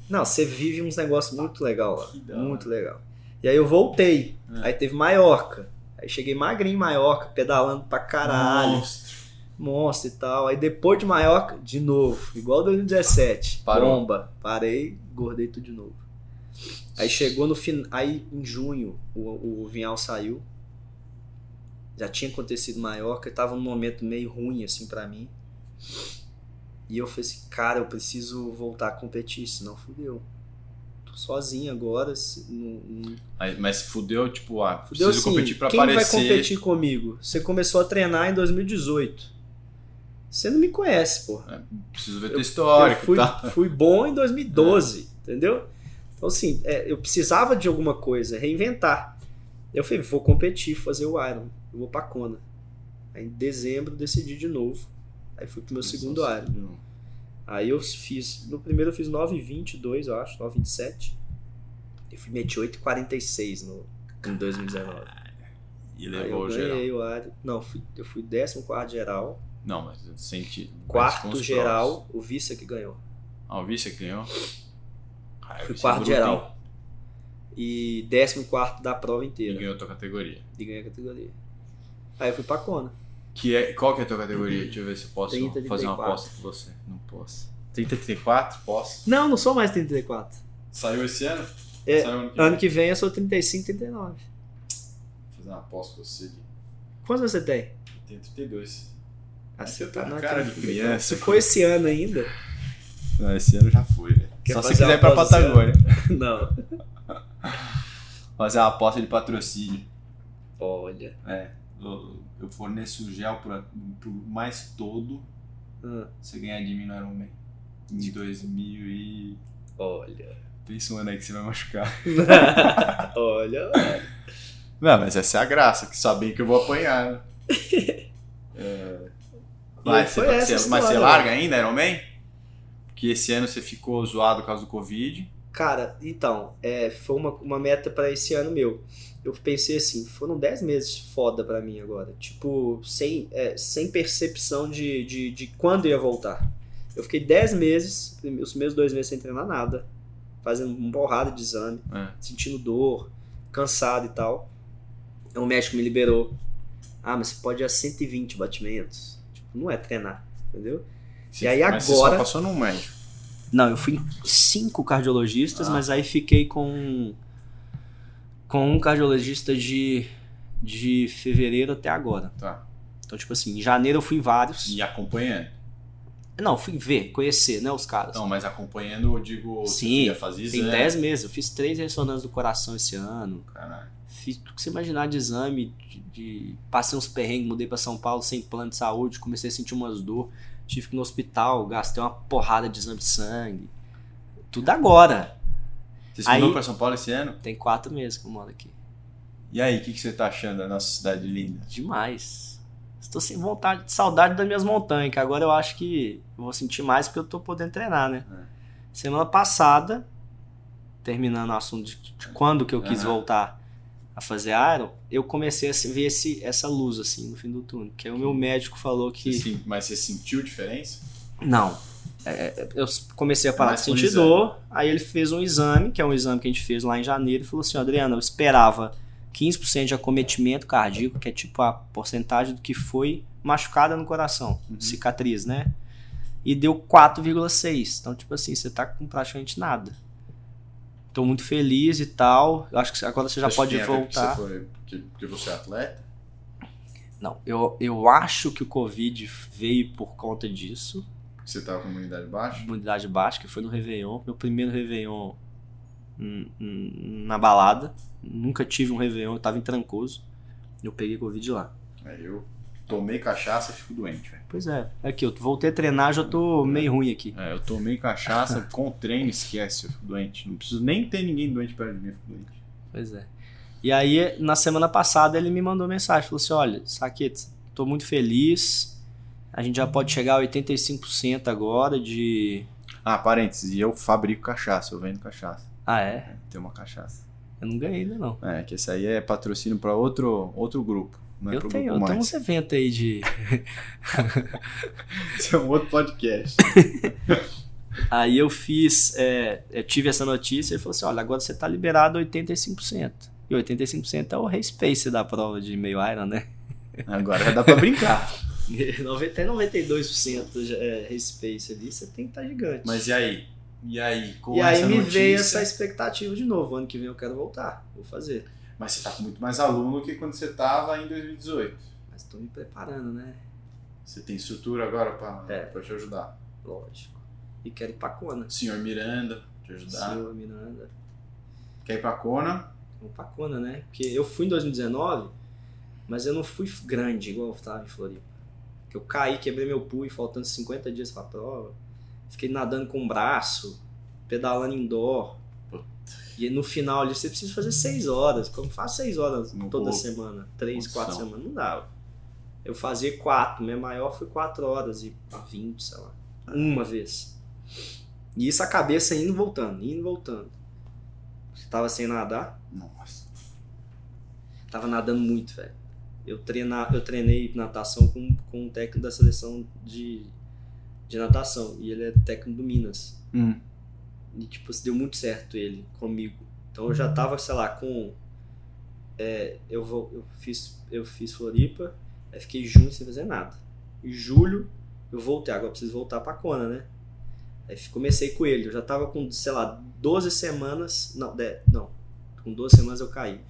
Não, você vive uns negócios muito legal lá. Que da hora. Muito legal. E aí eu voltei. É. Aí teve Maiorca. Aí cheguei magrinho em Maiorca, pedalando pra caralho. Monstro. Monstro e tal. Aí depois de Maiorca, de novo, igual 2017. Parou. Bomba. Parei, engordei tudo de novo. Aí chegou no fim, aí em junho o, o Vinhal saiu. Já tinha acontecido Maiorca, tava num momento meio ruim assim pra mim. E eu falei assim, cara, eu preciso voltar a competir, senão fudeu. Tô sozinho agora, se- não- não- Aí, mas fudeu, tipo, ah, Fudeu preciso assim, competir pra quem aparecer. vai competir comigo? Você começou a treinar em 2018. Você não me conhece, porra. Preciso ver teu histórico, eu fui, tá? fui bom em 2012, entendeu? Então, assim, é, eu precisava de alguma coisa, reinventar. Eu falei, vou competir, fazer o Iron. Eu vou pra Kona. Aí em dezembro decidi de novo. Aí fui pro meu segundo Iron. Aí eu fiz, no primeiro eu fiz 9,22, eu acho, 9,27. Eu fui meti 8,46 no, em 2019. E Aí levou eu o geral. ganhei o Iron. Não, fui, eu fui 14 geral. Não, mas senti. mas Quarto os geral, o Vissa que ganhou. Ah, o vice que ganhou? Ah, Fui vice quarto geral. E décimo quarto da prova hein? E inteira. ganhou a tua categoria. E ganhei a categoria. Aí eu fui pra Kona. Que é, qual que é a tua categoria? Deixa eu ver se eu posso 30, fazer uma 34. aposta com você. Não posso. 30, 34? Posso. Não, não sou mais 34. Saiu esse ano? É, Saiu ano que Ano vem. que vem eu sou 35, 39. Vou fazer uma aposta com você Quantos você tem? eu tenho 32. Ah, Você tá na cara de criança, Se for esse ano ainda. Não, esse ano já foi, velho. Só se quiser ir pra Patagônia. Não. Fazer uma aposta de patrocínio. Olha. É. Eu, eu forneço o gel por, por mais todo. Ah, Você ganhar de mim no Iron Man. Em 2000 e... olha. Pensa um ano aí que você vai machucar. olha. Não, mas essa é a graça, que sabem que eu vou apanhar, né? Mas, foi você, você- mas você larga ainda Iron Man? Porque esse ano você ficou zoado por causa do Covid. Cara, então, é, foi uma, uma meta pra esse ano meu. Eu pensei assim, foram 10 meses foda pra mim agora. Tipo, sem, é, sem percepção de, de, de quando ia voltar. Eu fiquei 10 meses, os meus dois meses sem treinar nada. Fazendo uma porrada de exame, É. sentindo dor, cansado e tal. O médico me liberou. Ah, mas você pode ir a 120 batimentos. Não é treinar, entendeu? Você- E aí mas Você só agora- passou num médico. Não, eu fui em cinco cardiologistas, Ah. mas aí fiquei com com um cardiologista de, de fevereiro até agora. Tá. Então, tipo assim, em janeiro eu fui em vários. E acompanhando. Não, fui ver, conhecer, né, os caras. Não, mas acompanhando, eu digo, Sim, ia fazer Tem exame. 10 meses. Eu fiz três ressonâncias do coração esse ano. Caralho. Fiz tudo que você imaginar de exame. De, de- Passei uns perrengues, mudei pra São Paulo sem plano de saúde. Comecei a sentir umas dor. Tive que ir no hospital, gastei uma porrada de exame de sangue. Tudo agora. Você se mudou pra São Paulo esse ano? Tem quatro meses que eu moro aqui. E aí, o que, que você tá achando da nossa cidade linda? Demais. Estou sem vontade, saudade das minhas montanhas, que agora eu acho que eu vou sentir mais porque eu tô podendo treinar, né? É. Semana passada, terminando o assunto de, de quando que eu quis Aham. voltar a fazer Iron, eu comecei a ver esse, essa luz assim no fim do túnel, que aí o meu médico falou que sen- mas você sentiu diferença? não. É, eu comecei a parar de sentir dor, aí ele fez um exame, que é um exame que a gente fez lá em janeiro, e falou assim, Adriana, eu esperava 15% de acometimento cardíaco, que é tipo a porcentagem do que foi machucada no coração, Uhum. cicatriz, né? E deu 4,6. Então, tipo assim, você tá com praticamente nada. Tô muito feliz e tal. Eu acho que agora você já Acho que pode porque voltar. Você foi, porque, porque você é atleta? Não, eu, eu acho que o Covid veio por conta disso. Você tava com imunidade baixa? Imunidade baixa, que foi no Réveillon. Meu primeiro Réveillon na balada. Nunca tive um Réveillon, eu tava em Trancoso. Eu peguei Covid lá. Aí eu tomei cachaça fico doente, velho. Pois é, aqui, eu voltei a treinar, já tô meio ruim aqui. É, eu tomei cachaça com treino, esquece, eu fico doente. Não preciso nem ter ninguém doente perto de mim, eu fico doente. Pois é. E aí, na semana passada, ele me mandou mensagem, falou assim, olha, Saquete, tô muito feliz, a gente já pode chegar a 85% agora de... Ah, parênteses, e eu fabrico cachaça, eu vendo cachaça. Ah, é? É, tem uma cachaça. Eu não ganhei ainda, não. É, que esse aí é patrocínio pra outro, outro grupo. Não é eu tenho, eu tenho uns eventos aí de... Esse é um outro podcast. Aí eu fiz, é, eu tive essa notícia e falou assim, olha, agora você tá liberado 85%. E 85% é o race da prova de meio Iron, né? Agora já dá pra brincar. Até 92% já é race pace ali, você tem que estar gigante. Mas e aí? E aí? Com e aí me notícia, veio essa expectativa de novo. Ano que vem eu quero voltar. Vou fazer. Mas você tá com muito mais aluno que quando você tava em 2018. Mas tô me preparando, né? Você tem estrutura agora pra, É. pra te ajudar. Lógico. E quero ir pra Kona. Senhor Miranda, te ajudar. Senhor Miranda. Quer ir pra Kona? Vamos pra Kona, né? Porque eu fui em 2019, mas eu não fui grande igual eu tava em Floripa. Porque eu caí, quebrei meu pulso, faltando 50 dias pra prova. Fiquei nadando com o braço, pedalando indoor. E no final ali você precisa fazer 6 horas. Como faz 6 horas Não toda vou. semana? 3, 4 Condição. semanas? Não dava. Eu fazia 4, minha maior foi 4 horas e a 20, sei lá. Uma vez. E isso a cabeça indo e voltando, indo e voltando. Você tava sem nadar? Nossa. Tava nadando muito, velho. Eu, treina, eu treinei natação com, com um técnico da seleção de, de natação. E ele é técnico do Minas. Hum. E, tipo, deu muito certo ele comigo. Então eu já tava, sei lá, com. é, eu, vou, eu, fiz, eu fiz Floripa, aí fiquei junho sem fazer nada. Em julho, eu voltei. Agora eu preciso voltar pra Kona, né? Aí comecei com ele. Eu já tava com, sei lá, 12 semanas. Não, de- não. Com 12 semanas eu caí.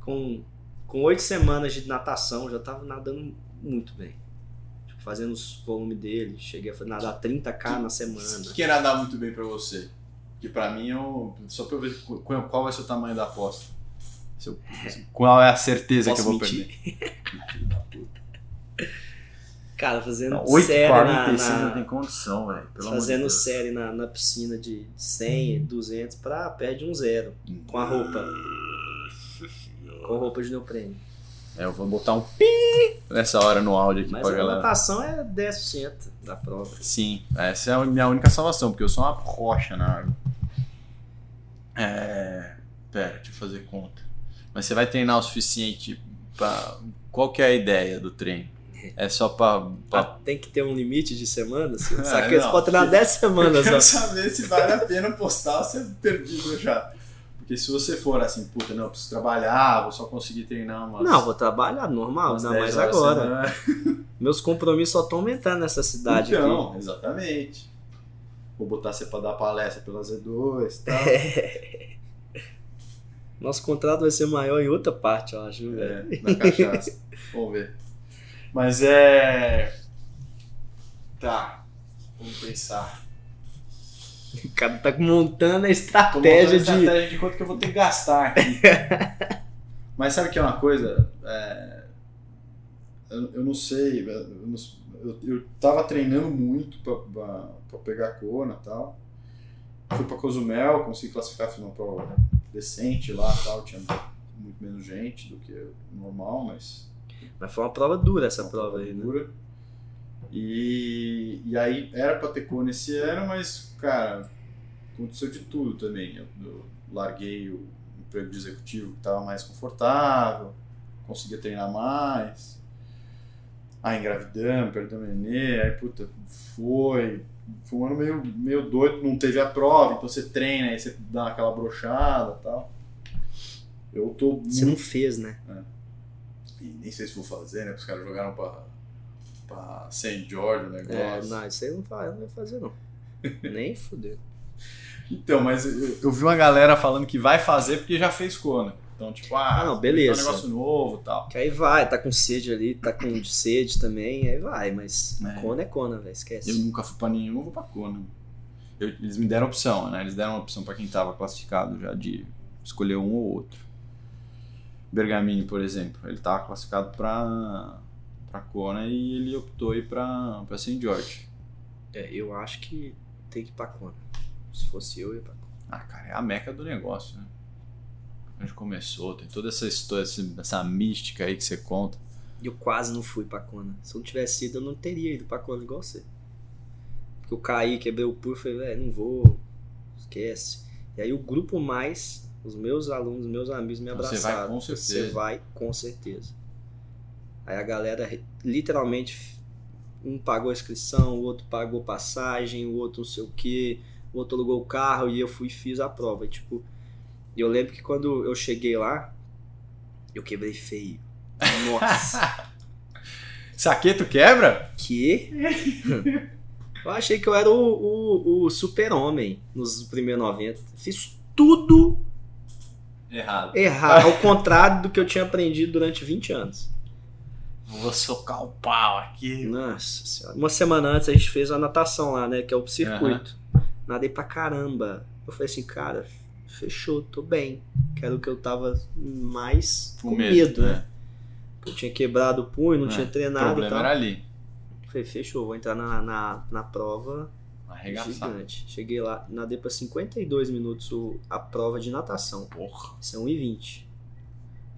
Com, com 8 semanas de natação, eu já tava nadando muito bem. Tipo, fazendo os volumes dele. Cheguei a nadar 30k na semana. O que que é nadar muito bem pra você? Que pra mim, eu, só pra eu ver qu- qual vai ser o tamanho da aposta. Eu- qual é a certeza Posso que eu vou mentir? perder? Filho da puta. Cara, fazendo Não, série na, 8,45 na- não tem condição, velho. Fazendo série na, na piscina de 100, 200 pra perto de um zero com a roupa, com roupa de neoprene. É, eu vou botar um pi nessa hora no áudio aqui Mas pra a galera. natação é 10% da prova. Sim, essa é a minha única salvação, porque eu sou uma rocha na água. É. Pera, deixa eu fazer conta. Mas você vai treinar o suficiente pra. Qual que é a ideia do treino? É só pra. pra... Ah, tem que ter um limite de semanas. É, Só que eles podem treinar 10 semanas. Quero ó. saber se vale a pena postar ou se é perdido já. Porque se você for assim, puta, não, eu preciso trabalhar, vou só conseguir treinar umas. Não, vou trabalhar normal, ainda 10 mais agora. Meus compromissos só estão aumentando nessa cidade Então, exatamente. Vou botar você pra dar palestra pela Z2 e tal. aqui. Nosso contrato vai ser maior em outra parte, eu acho. velho. É, na cachaça. Vamos ver. Mas é. Tá. Vamos pensar. O cara tá montando a Tô montando estratégia de. estratégia de quanto que eu vou ter que gastar aqui. Mas sabe que é uma coisa? É, eu, eu não sei. Eu, não- eu, eu tava treinando muito pra, pra, pra pegar Kona e tal. Fui pra Cozumel, consegui classificar, fiz uma prova decente lá e tal. Tinha muito menos gente do que normal, mas Mas foi uma prova dura essa uma prova aí, né? dura. E, e aí era pra ter Kona esse ano, mas, cara, aconteceu de tudo também. Eu, eu larguei o emprego de executivo que estava mais confortável, conseguia treinar mais. Aí engravidamos, perdeu o nenê, aí puta, foi. Foi um ano meio, meio doido, não teve a prova, então você treina, aí você dá aquela brochada e tal. Eu tô Você não fez, né? e nem sei se vou fazer, né? Porque os caras jogaram pra, pra St. George o É, negócio. não, isso aí não vai, não vai fazer, não. Nem fuder. Então, mas eu, eu vi uma galera falando que vai fazer porque já fez Kona. Então, tipo, ah, Ah, não, beleza. um negócio novo e tal. Que aí vai, tá com sede ali, tá com sede também, aí vai, mas É. Kona é Kona, velho, esquece. Eu nunca fui pra nenhum, eu vou pra Kona. Eu- eles me deram opção, né? Eles deram uma opção pra quem tava classificado já de escolher um ou outro. Bergamini, por exemplo, ele tava classificado pra, pra Kona e ele optou ir pra, pra St. George. É, eu acho que tem que ir pra Kona. Se fosse eu, eu ia pra Kona. Ah, cara, é a meca do negócio, né? Onde começou, tem toda essa história, essa mística aí que você conta. E eu quase não fui pra Kona. Se eu não tivesse ido, eu não teria ido pra Kona igual você. Porque eu caí, quebrei o pulso, falei, velho, não vou, esquece. E aí o grupo mais, os meus alunos, os meus amigos me Então você abraçaram. vai com certeza. Você vai com certeza. Aí a galera, literalmente, um pagou a inscrição, o outro pagou passagem, o outro não sei o que, o outro alugou o carro e eu fui e fiz a prova. E, tipo, eu lembro que quando eu cheguei lá, eu quebrei feio. Nossa. Saqueto quebra? que? eu achei que eu era o, o, o super-homem nos primeiros 90. Fiz tudo Errado. errado, ao contrário do que eu tinha aprendido durante 20 anos. Vou socar o pau aqui. Nossa senhora. Uma semana antes a gente fez a natação lá, né? Que é o circuito. Nadei pra caramba. Eu falei assim, cara, fechou, tô bem. Que era o que eu tava mais com, medo, né? Eu tinha quebrado o punho, não É, tinha O treinado e problema tal. era ali. Falei, fechou, vou entrar na, na, na prova Arregaçar. gigante. Cheguei lá, nadei pra 52 minutos o- a prova de natação. Porra. São 1,20.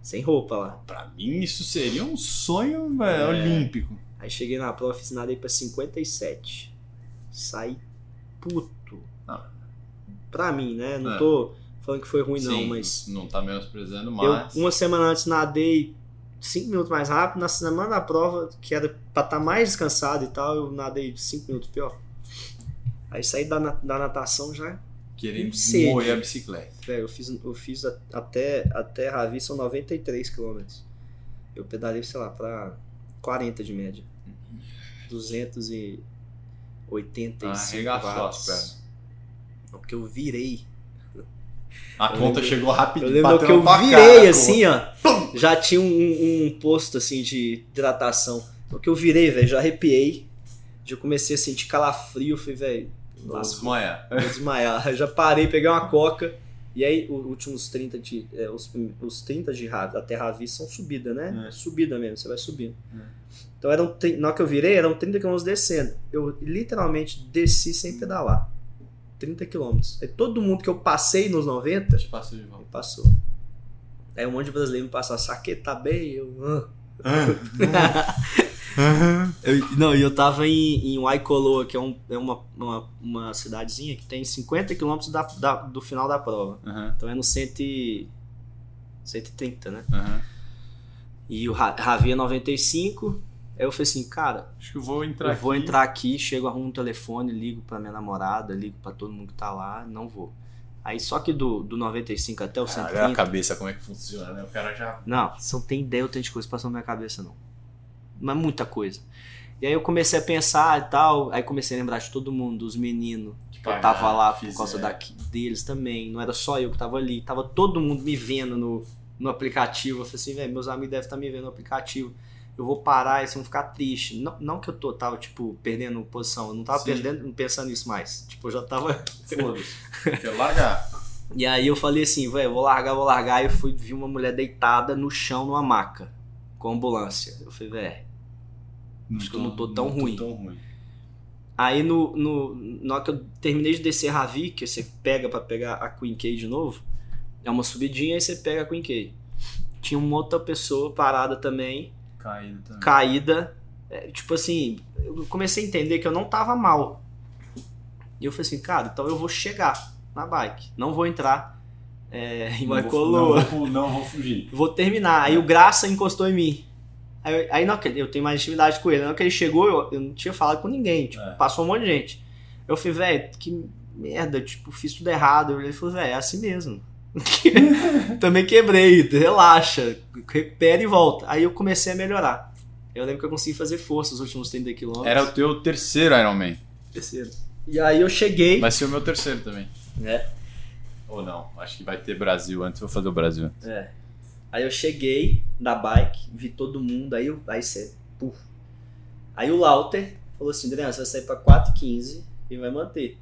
Sem roupa lá. Pra mim isso seria um sonho velho, É. olímpico. Aí cheguei na prova, fiz nadei pra 57. Saí puto. Ah. Pra mim, né? Não É. tô falando que foi ruim, não, Sim, mas. não tá menosprezando, Eu, mas. uma semana antes, nadei 5 minutos mais rápido. Na semana da prova, que era pra estar mais descansado e tal, eu nadei 5 minutos pior. Aí saí da, da natação já. Querendo moer a bicicleta. Velho, eu fiz, eu fiz até, até Ravi são 93 quilômetros. Eu pedalei, sei lá, pra 40 de média. 285 Arregaçou as watts. Pernas. Porque eu virei. A Eu conta lembro- chegou Eu rapidinho. lembro bateu que eu virei cara, assim, ó. Já tinha um, um posto assim de hidratação. Porque eu virei, velho, já arrepiei. Já comecei a sentir calafrio. Eu falei, velho, Vou desmaiar. vou desmaiar. Eu já parei, peguei uma coca. E aí, os últimos 30 de. é, os, os 30 de Ravi, até Ravi são subida, né? É. Subida mesmo, você vai subindo. É. Então, eram, na hora que eu virei, eram 30 km descendo. Eu literalmente desci sem pedalar. 30 km. Aí todo mundo que eu passei nos 90, Te passou de volta. passou. Aí um monte de brasileiro me passou, saqueta tá bem? Eu, "Ah." Eu- não, e eu tava em, em Waikoloa, que é, um, é uma, uma, uma cidadezinha que tem 50 quilômetros da, da- do final da prova. Aham, Então é no 100, e- 130, né? aham. E o Ra- Ravi é 95. Aí eu falei assim, cara, Acho que eu vou entrar eu vou aqui. entrar aqui, chego, arrumo um telefone, ligo pra minha namorada, ligo pra todo mundo que tá lá, não vou. Aí só que do, do 95 até o Cara, olha a 130. cabeça como é que funciona, né? O cara já. Não, você não tem ideia o tanto de coisa passou na minha cabeça, não. Mas muita coisa. E aí eu comecei a pensar e tal, aí comecei a lembrar de todo mundo, dos meninos Que que eu tava lá por causa daqui, deles também. Não era só eu que tava ali, tava todo mundo me vendo no, no aplicativo. Eu falei assim, velho, meus amigos devem estar me vendo no aplicativo. Eu vou parar e vocês vão ficar tristes. Não, não que eu tô, tava, tipo, perdendo posição. Eu não tava Sim. perdendo, pensando nisso mais. Tipo, eu já tava. Foda-se. Quero largar. E aí eu falei assim, velho, vou largar, vou largar. E eu fui vi uma mulher deitada no chão numa maca, com ambulância. Eu falei, velho. Acho que eu não tô tão ruim. tão ruim. Aí no, no, na hora que eu terminei de descer Ravi, que você pega pra pegar a Queen K de novo, é uma subidinha e você pega a Queen K. Tinha uma outra pessoa parada também, Caído também. caída. É, tipo assim, eu comecei a entender que eu não tava mal. E eu falei assim, cara, então eu vou chegar na bike. Não vou entrar é, em Não vou- Maicoloa. Não vou, não vou fugir. Vou terminar. Aí o Graça encostou em mim. Aí, aí não, eu tenho mais intimidade com ele. Na hora que ele chegou, eu, eu não tinha falado com ninguém. Tipo, É. passou um monte de gente. Eu falei, velho, que merda, tipo, fiz tudo errado. Ele falou, velho, é assim mesmo. Também quebrei, relaxa, recupera e volta. Aí eu comecei a melhorar. Eu lembro que eu consegui fazer força os últimos 30 quilômetros. Era o teu terceiro Ironman. terceiro. E aí eu cheguei. Vai ser o meu terceiro também. É. Ou não? Acho que vai ter Brasil antes. Vou fazer o Brasil. É. Aí eu cheguei na bike, vi todo mundo, aí eu, aí você, puf. Aí o Lauter falou assim, Adriano, você vai sair pra 4,15 e vai manter.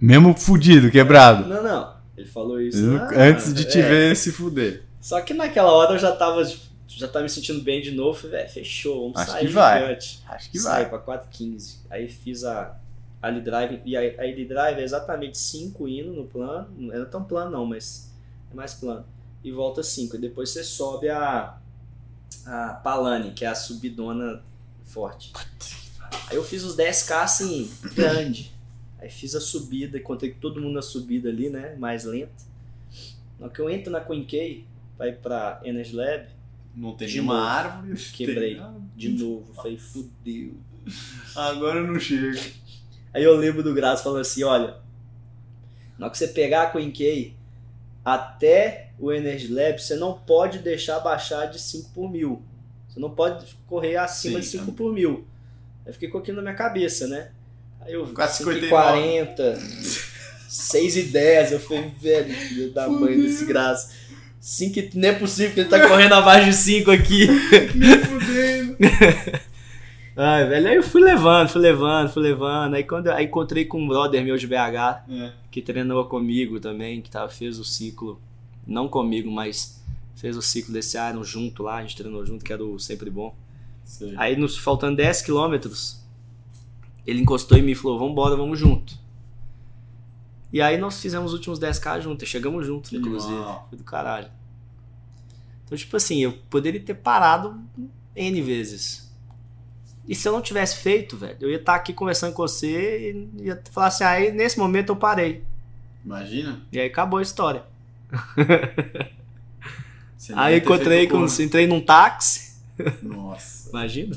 Mesmo fudido, quebrado. Não, não. Ele falou isso. Eu- ah, antes de te é. ver se fuder. Só que naquela hora eu já tava, tipo, já tava me sentindo bem de novo. Falei, velho, fechou, vamos Acho sair que vai. gigante. Acho que Saí vai. pra 4,15. Aí fiz a, a lead drive. E a, a lead drive é exatamente 5 indo no plano. Não era tão plano não, mas é mais plano. E volta 5. E depois você sobe a, a Palani, que é a subidona forte. Aí eu fiz os 10k assim, grande. Aí fiz a subida, encontrei todo mundo na subida ali, né? Mais lenta. Na hora que eu entro na Queen K, vai pra Energy Lab, Não tem De nenhuma novo. árvore. Quebrei. Tem de novo. Falei, fudeu. Agora eu não chego. Aí eu lembro do Graça falando assim, olha, na hora que você pegar a Queen K até o Energy Lab, você não pode deixar baixar de 5 por mil. Você não pode correr acima Sim, de 5 por mil. Aí fiquei com aquilo na minha cabeça, né? Aí eu 4,59. 5,40, 6 e 10, eu falei, velho, filho da mãe desse Graça. 5, não é possível que ele tá correndo abaixo de 5 aqui. Me fudendo. Ai, velho, aí eu fui levando, fui levando, fui levando. Aí quando eu aí encontrei com um brother meu de BH, É. que treinou comigo também, que tava, fez o ciclo, não comigo, mas fez o ciclo desse Iron junto lá, a gente treinou junto, que era o sempre bom. Sei. Aí, nos, faltando 10 quilômetros, ele encostou em mim e falou: Vambora, vamos junto. E aí nós fizemos os últimos 10k juntos, chegamos juntos, inclusive. animal. Foi do caralho. Então, tipo assim, eu poderia ter parado N vezes. E se eu não tivesse feito, velho, eu ia estar aqui conversando com você e ia falar assim: aí nesse momento eu parei. Imagina. E aí acabou a história. Aí encontrei com. Entrei num táxi. Nossa. Imagina.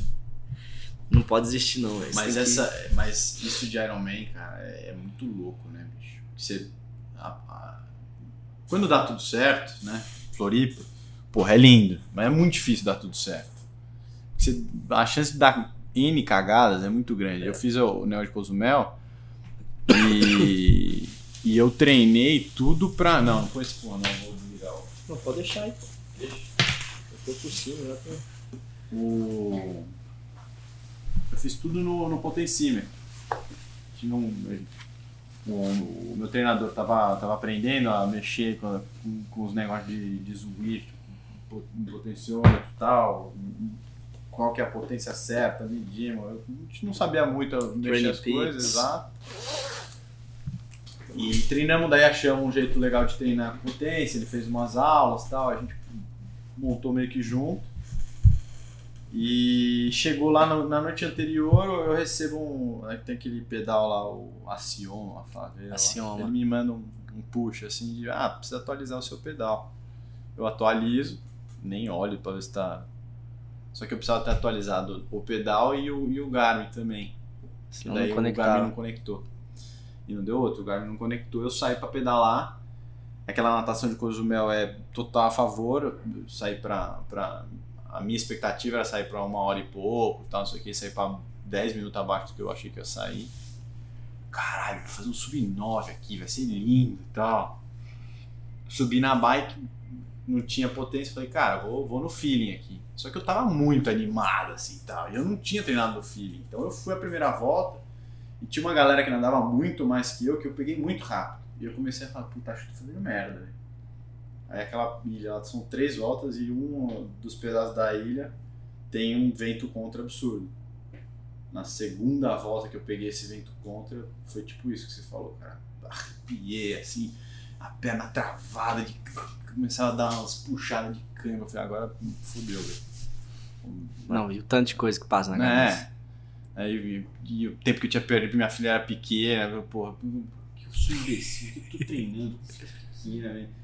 Não pode desistir, não, velho. Mas, tem que- essa, mas isso de Iron Man, cara, é, é muito louco, né, bicho? Você, a- a- quando dá tudo certo, né? Floripa, porra, é lindo, mas é muito difícil dar tudo certo. Você, a chance de dar N cagadas é muito grande. Eu fiz o Neo de Cozumel e, e eu treinei tudo pra. Não, não põe esse porra, não, vou o. Não, pode deixar aí, pô. Deixa. Eu tô por cima, já tô. O... Eu fiz tudo no, no Potencímetro. Tinha um, o, o meu treinador tava, tava aprendendo a mexer com, com, com os negócios de, de Zwift, po- potenciômetro e tal, qual que é a potência certa, medir, mano. a gente não sabia muito mexer as coisas, exato. E treinamos, daí achamos um jeito legal de treinar potência, ele fez umas aulas e tal, a gente montou meio que junto. E chegou lá no- na noite anterior, eu recebo um. aí Tem aquele pedal lá, o Acion, a Favela. lá. Acioma. Ele me manda um, um push assim de ah, precisa atualizar o seu pedal. Eu atualizo, nem olho pra ver se tá. Só que eu precisava ter atualizado o pedal e o, e o Garmin também. E Senão daí não o Garmin não conectou. E não deu outro, o Garmin não conectou, eu saí pra pedalar. Aquela natação de Cozumel é total a favor. Eu saí pra. A minha expectativa era sair pra uma hora e pouco, tal, não sei o que, sair pra 10 minutos abaixo do que eu achei que ia sair. Caralho, vou fazer um sub 9 aqui, vai ser lindo e tal. Subi na bike, não tinha potência, falei, cara, vou, vou no feeling aqui. Só que eu tava muito animado, assim, tal, e eu não tinha treinado no feeling. Então eu fui a primeira volta, e tinha uma galera que nadava muito mais que eu, que eu peguei muito rápido. E eu comecei a falar, puta, acho que tô fazendo merda, velho. Aí aquela ilha, são três voltas e um dos pedaços da ilha tem um vento contra absurdo. Na segunda volta que eu peguei esse vento contra, foi tipo isso que você falou, cara. Arrepiei, assim, a perna travada, de começava a dar umas puxadas de cama. Eu falei, agora fudeu, velho. Não, e o tanto de coisa que passa na É. cabeça. Aí, e, e o tempo que eu tinha perdido, minha filha era pequena, eu, porra, que eu sou imbecil, que eu tô treinando pequena, velho.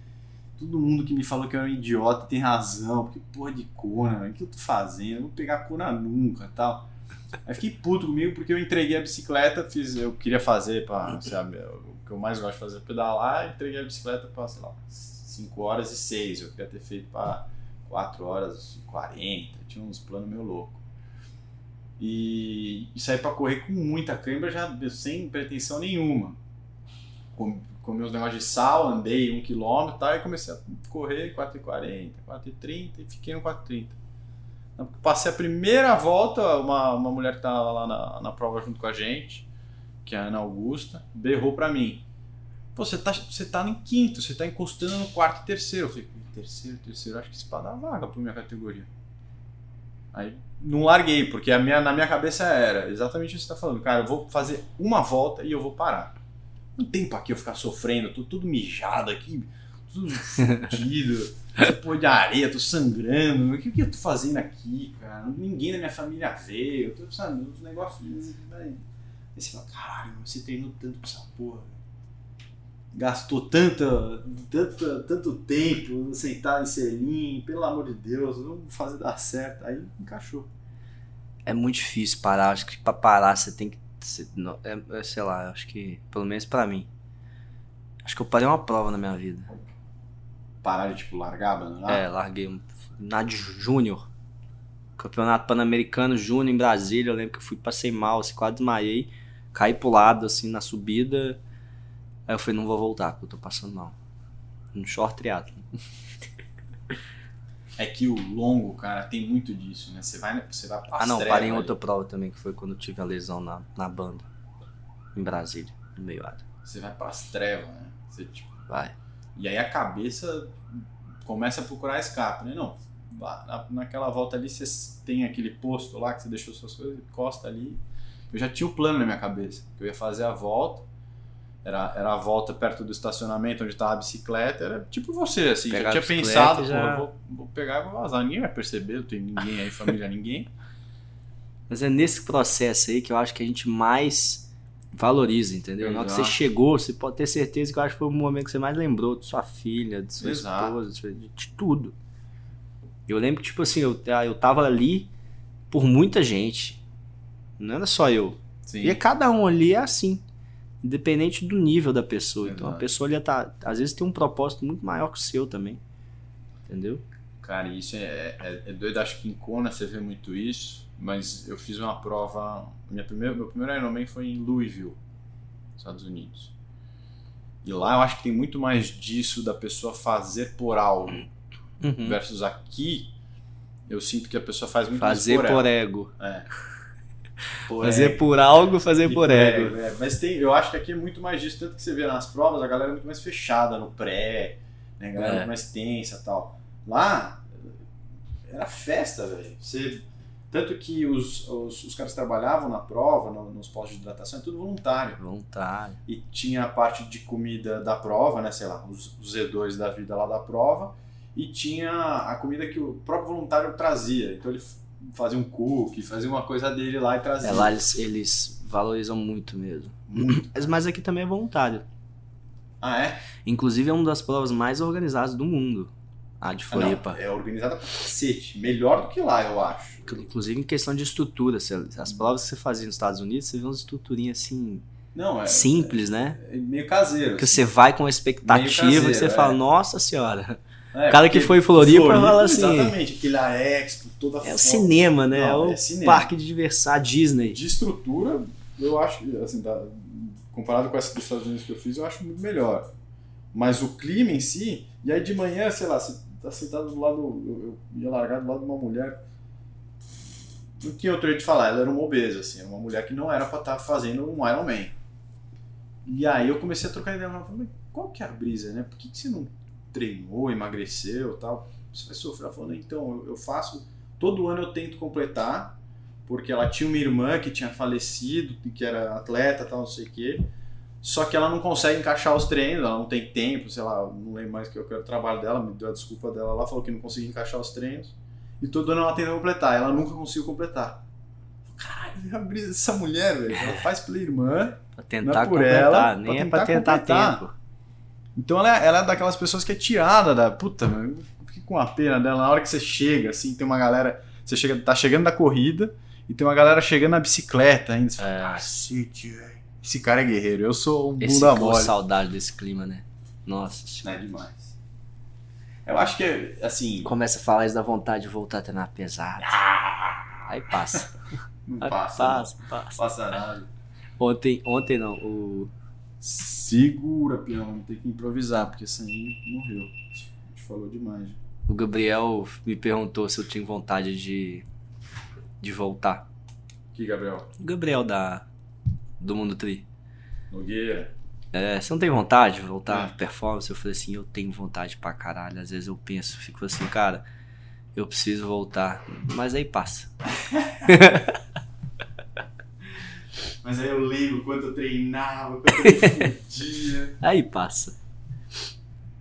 Todo mundo que me falou que eu era um idiota tem razão, porque porra de cona, velho, o que eu tô fazendo? Eu não vou pegar cona nunca tal. Aí fiquei puto comigo porque eu entreguei a bicicleta, fiz, eu queria fazer pra, sabe, o que eu mais gosto de fazer é pedalar, entreguei a bicicleta pra, sei lá, 5 horas e 6, eu queria ter feito pra 4 horas e 40, tinha uns planos meio loucos. E, e saí pra correr com muita cãibra, já sem pretensão nenhuma. Com, com meus negócios de sal, andei um quilômetro e tal, e comecei a correr 4,40, 4,30 e fiquei no 4,30. Passei a primeira volta, uma, uma mulher que tava lá na, na prova junto com a gente, que é a Ana Augusta, berrou pra mim. Você tá, você tá em quinto, você tá encostando no quarto e terceiro. Eu falei, terceiro, terceiro, acho que isso dá vaga pra minha categoria. Aí não larguei, porque a minha, na minha cabeça era exatamente isso que você tá falando. Cara, eu vou fazer uma volta e eu vou parar. Não tem pra que eu ficar sofrendo, tô tudo mijado aqui, tudo fudido, porra de areia, tô sangrando. O que, que eu tô fazendo aqui, cara? Ninguém da minha família vê, eu tô, sabe, uns negócios. Aí você fala, caralho, você treinou tanto pra essa porra, velho gastou tanta, tanto, tanto tempo sentado em selim, pelo amor de Deus, vamos fazer dar certo. Aí encaixou. É muito difícil parar. Acho que pra parar você tem que. É, é, sei lá, acho que. Pelo menos pra mim. Acho que eu parei uma prova na minha vida. Parar de tipo largar, abandonar. É, larguei um. Na de Júnior. Campeonato Pan-Americano Júnior em Brasília. Eu lembro que eu fui, passei mal, assim, quase desmaiei. Caí pro lado, assim, na subida. Aí eu falei, não vou voltar, porque eu tô passando mal. Um short triatlo. É que o longo, cara, tem muito disso, né? Você vai, você vai pra Ah, não, trevas parei em outra prova também, que foi quando eu tive a lesão na, na banda. Em Brasília, no meio área. Você vai pras trevas, né? Você, tipo, Vai. E aí a cabeça começa a procurar escape, né? Não, lá naquela volta ali você tem aquele posto lá que você deixou suas coisas, encosta ali. Eu já tinha o plano na minha cabeça, que eu ia fazer a volta. Era, era a volta perto do estacionamento onde estava a bicicleta. Era tipo você, assim. Pegar já tinha pensado, já- pô, vou, vou pegar e vou vazar. Ninguém vai perceber, não tem ninguém aí, família, ninguém. Mas é nesse processo aí que eu acho que a gente mais valoriza, entendeu? Na hora que você Exato. chegou, você pode ter certeza que eu acho que foi o momento que você mais lembrou de sua filha, de sua Exato. esposa, de, sua- de tudo. Eu lembro que, tipo assim, eu, eu tava ali por muita gente. Não era só eu. Sim. E cada um ali é assim. Independente do nível da pessoa. Então a pessoa ali tá. Às vezes tem um propósito muito maior que o seu também. Entendeu? Cara, isso é, é, é doido. Acho que em Kona você vê muito isso. Mas eu fiz uma prova. Minha primeira, meu primeiro Ironman foi em Louisville, Estados Unidos. E lá eu acho que tem muito mais disso da pessoa fazer por algo. Uhum. Versus aqui, eu sinto que a pessoa faz muito Fazer mais por, por ela. ego. É. Por Fazer ego. por algo, fazer E por ego. é. Mas tem, eu acho que aqui é muito mais disso, tanto que você vê nas provas, a galera é muito mais fechada no pré, né? A galera é É. muito mais tensa e tal. Lá, era festa, velho. Você, tanto que os, os, os caras trabalhavam na prova, no- nos postos de hidratação, é tudo voluntário. Voluntário. E tinha a parte de comida da prova, né? Sei lá, os, os Z2 da vida lá da prova. E tinha a comida que o próprio voluntário trazia. Então ele fazia um cookie, fazia uma coisa dele lá e trazia. É, lá eles, eles valorizam muito mesmo. Muito. Mas- aqui também é voluntário. Ah, é? Inclusive é uma das provas mais organizadas do mundo. A de Ah, Floripa. é organizada pra cacete. Melhor do que lá, eu acho. Inclusive em questão de estrutura. As provas que você fazia nos Estados Unidos, você vê umas estruturinhas assim, Não, é. simples, né? é meio caseiro. Que assim. você vai com a expectativa Meio que você caseiro, fala, é. nossa senhora. É, cara que foi em Floripa fala assim- Exatamente, aquele a Expo, toda É foto. o cinema, né? Não, é o é cinema. parque de diversão, a Disney. De estrutura, eu acho que, assim, tá, comparado com essa dos Estados Unidos que eu fiz, eu acho muito melhor. Mas o clima em si, e aí de manhã, sei lá, você tá tá sentado do lado. Eu, eu ia largar do lado de uma mulher. O que eu teria de falar? Ela era uma obesa, assim, era uma mulher que não era pra estar fazendo um Iron Man. E aí eu comecei a trocar ideia com ela. Mas qual que é a brisa, né? Por que, que você não treinou, emagreceu tal? Você vai sofrer. Ela falou, então, eu, faço. Todo ano eu tento completar, porque ela tinha uma irmã que tinha falecido, que era atleta tal, não sei o quê. Só que ela não consegue encaixar os treinos, ela não tem tempo, sei lá, não lembro mais que eu quero o trabalho dela, me deu a desculpa dela lá, falou que não conseguia encaixar os treinos. E todo ano ela tenta completar, ela nunca conseguiu completar. Caralho, a brisa dessa mulher, velho. Ela faz pela irmã, Pra não tentar é por completar, ela, nem é pra pra tentar completar. tempo. Então ela é, ela é daquelas pessoas que é tirada da. Puta, mano, com a pena dela. Na hora que você chega, assim, tem uma galera. Você chega, tá chegando da corrida e tem uma galera chegando na bicicleta ainda. Você fala, É. cacete, velho. Esse cara é guerreiro. Eu sou um Esse bunda mole. saudade desse clima, né? Nossa senhora. É demais. Eu acho que, assim. Começa a falar isso da vontade de voltar a treinar pesado. Aí passa. Não Aí passa. passa, Não passa. passa nada. Ontem, ontem não, o. Segura, peão. Vamos ter que improvisar, porque aí morreu. A gente falou demais. O Gabriel me perguntou se eu tinha vontade de, de voltar. Que, Gabriel? O Gabriel da, do Mundo Tri. Nogueira. É, você não tem vontade de voltar É. à performance? Eu falei assim, eu tenho vontade pra caralho. Às vezes eu penso, fico assim, cara, eu preciso voltar. Mas aí passa. Mas aí eu lembro quanto eu treinava, quanto eu fudia. Aí passa.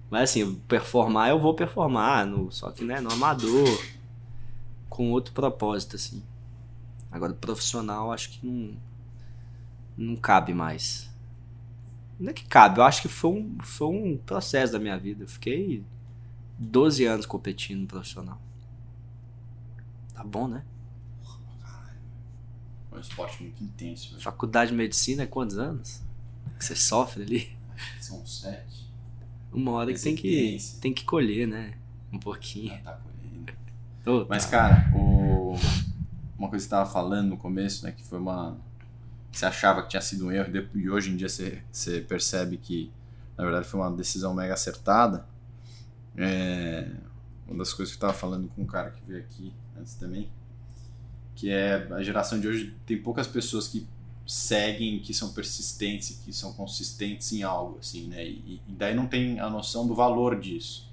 Mas assim, performar eu vou performar, no, só que né, no amador. Com outro propósito, assim. Agora, profissional, acho que não. Não cabe mais. Não é que cabe, eu acho que foi um, foi um processo da minha vida. Eu fiquei 12 anos competindo no profissional. Tá bom, né? É um esporte muito intenso, velho. Faculdade de medicina é quantos anos? Que você sofre ali? São sete. Uma hora que tem que, tem que colher, né? Um pouquinho. Ah, tá colhendo. Ô, Mas, tá. cara, o... uma coisa que você tava falando no começo, né? Que foi uma. Você achava que tinha sido um erro, e e hoje em dia você, você percebe que, na verdade, foi uma decisão mega acertada. É... Uma das coisas que eu tava falando com um cara que veio aqui antes também, que é a geração de hoje tem poucas pessoas que seguem, que são persistentes, que são consistentes em algo, assim, né? E, e daí não tem a noção do valor disso.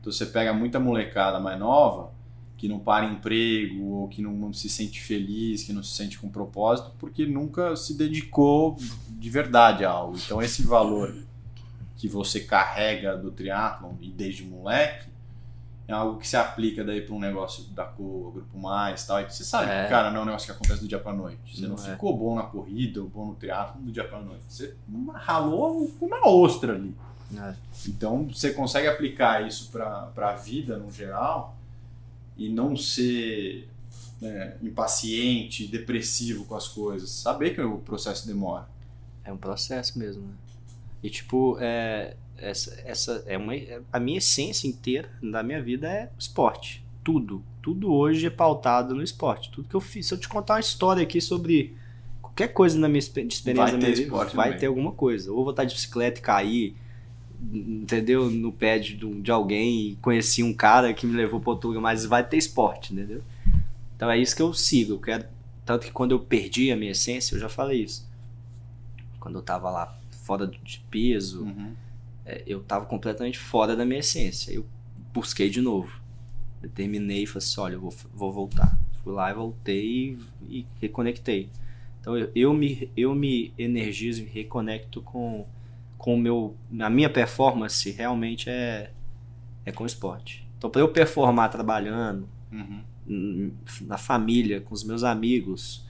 Então você pega muita molecada mais nova que não para emprego ou que não, não se sente feliz, que não se sente com propósito, porque nunca se dedicou de verdade a algo. Então esse valor que você carrega do triatlon e desde moleque é algo que se aplica daí para um negócio da cor, grupo mais tal. E você sabe É. que, cara, não é um negócio que acontece do dia pra noite. Você não, Não é. ficou bom na corrida ou bom no triatlon do dia pra noite. Você ralou uma ostra ali. É. Então você consegue aplicar isso para a vida no geral e não ser né, impaciente, depressivo com as coisas. Saber que o processo demora. É um processo mesmo, né? E tipo, é, essa, essa é uma, a minha essência inteira da minha vida é o esporte. Tudo. Tudo hoje é pautado no esporte. Tudo que eu fiz. Se eu te contar uma história aqui sobre qualquer coisa na minha experiência Vai ter minha vida, esporte vai também. ter alguma coisa. Ou vou estar de bicicleta e cair, entendeu? No pé de, de alguém e conheci um cara que me levou para outro lugar, mas vai ter esporte, entendeu? Então é isso que eu sigo. Eu quero, tanto que quando eu perdi a minha essência, eu já falei isso. Quando eu tava lá fora de peso, é, eu tava completamente fora da minha essência. Eu busquei de novo. Determinei e falei assim: olha, eu vou, vou voltar. Fui lá e voltei e, e reconectei. Então eu, eu, me, eu me energizo e reconecto com, com o meu. A minha performance realmente é, é com o esporte. Então, para eu performar trabalhando, Uhum. na família, com os meus amigos,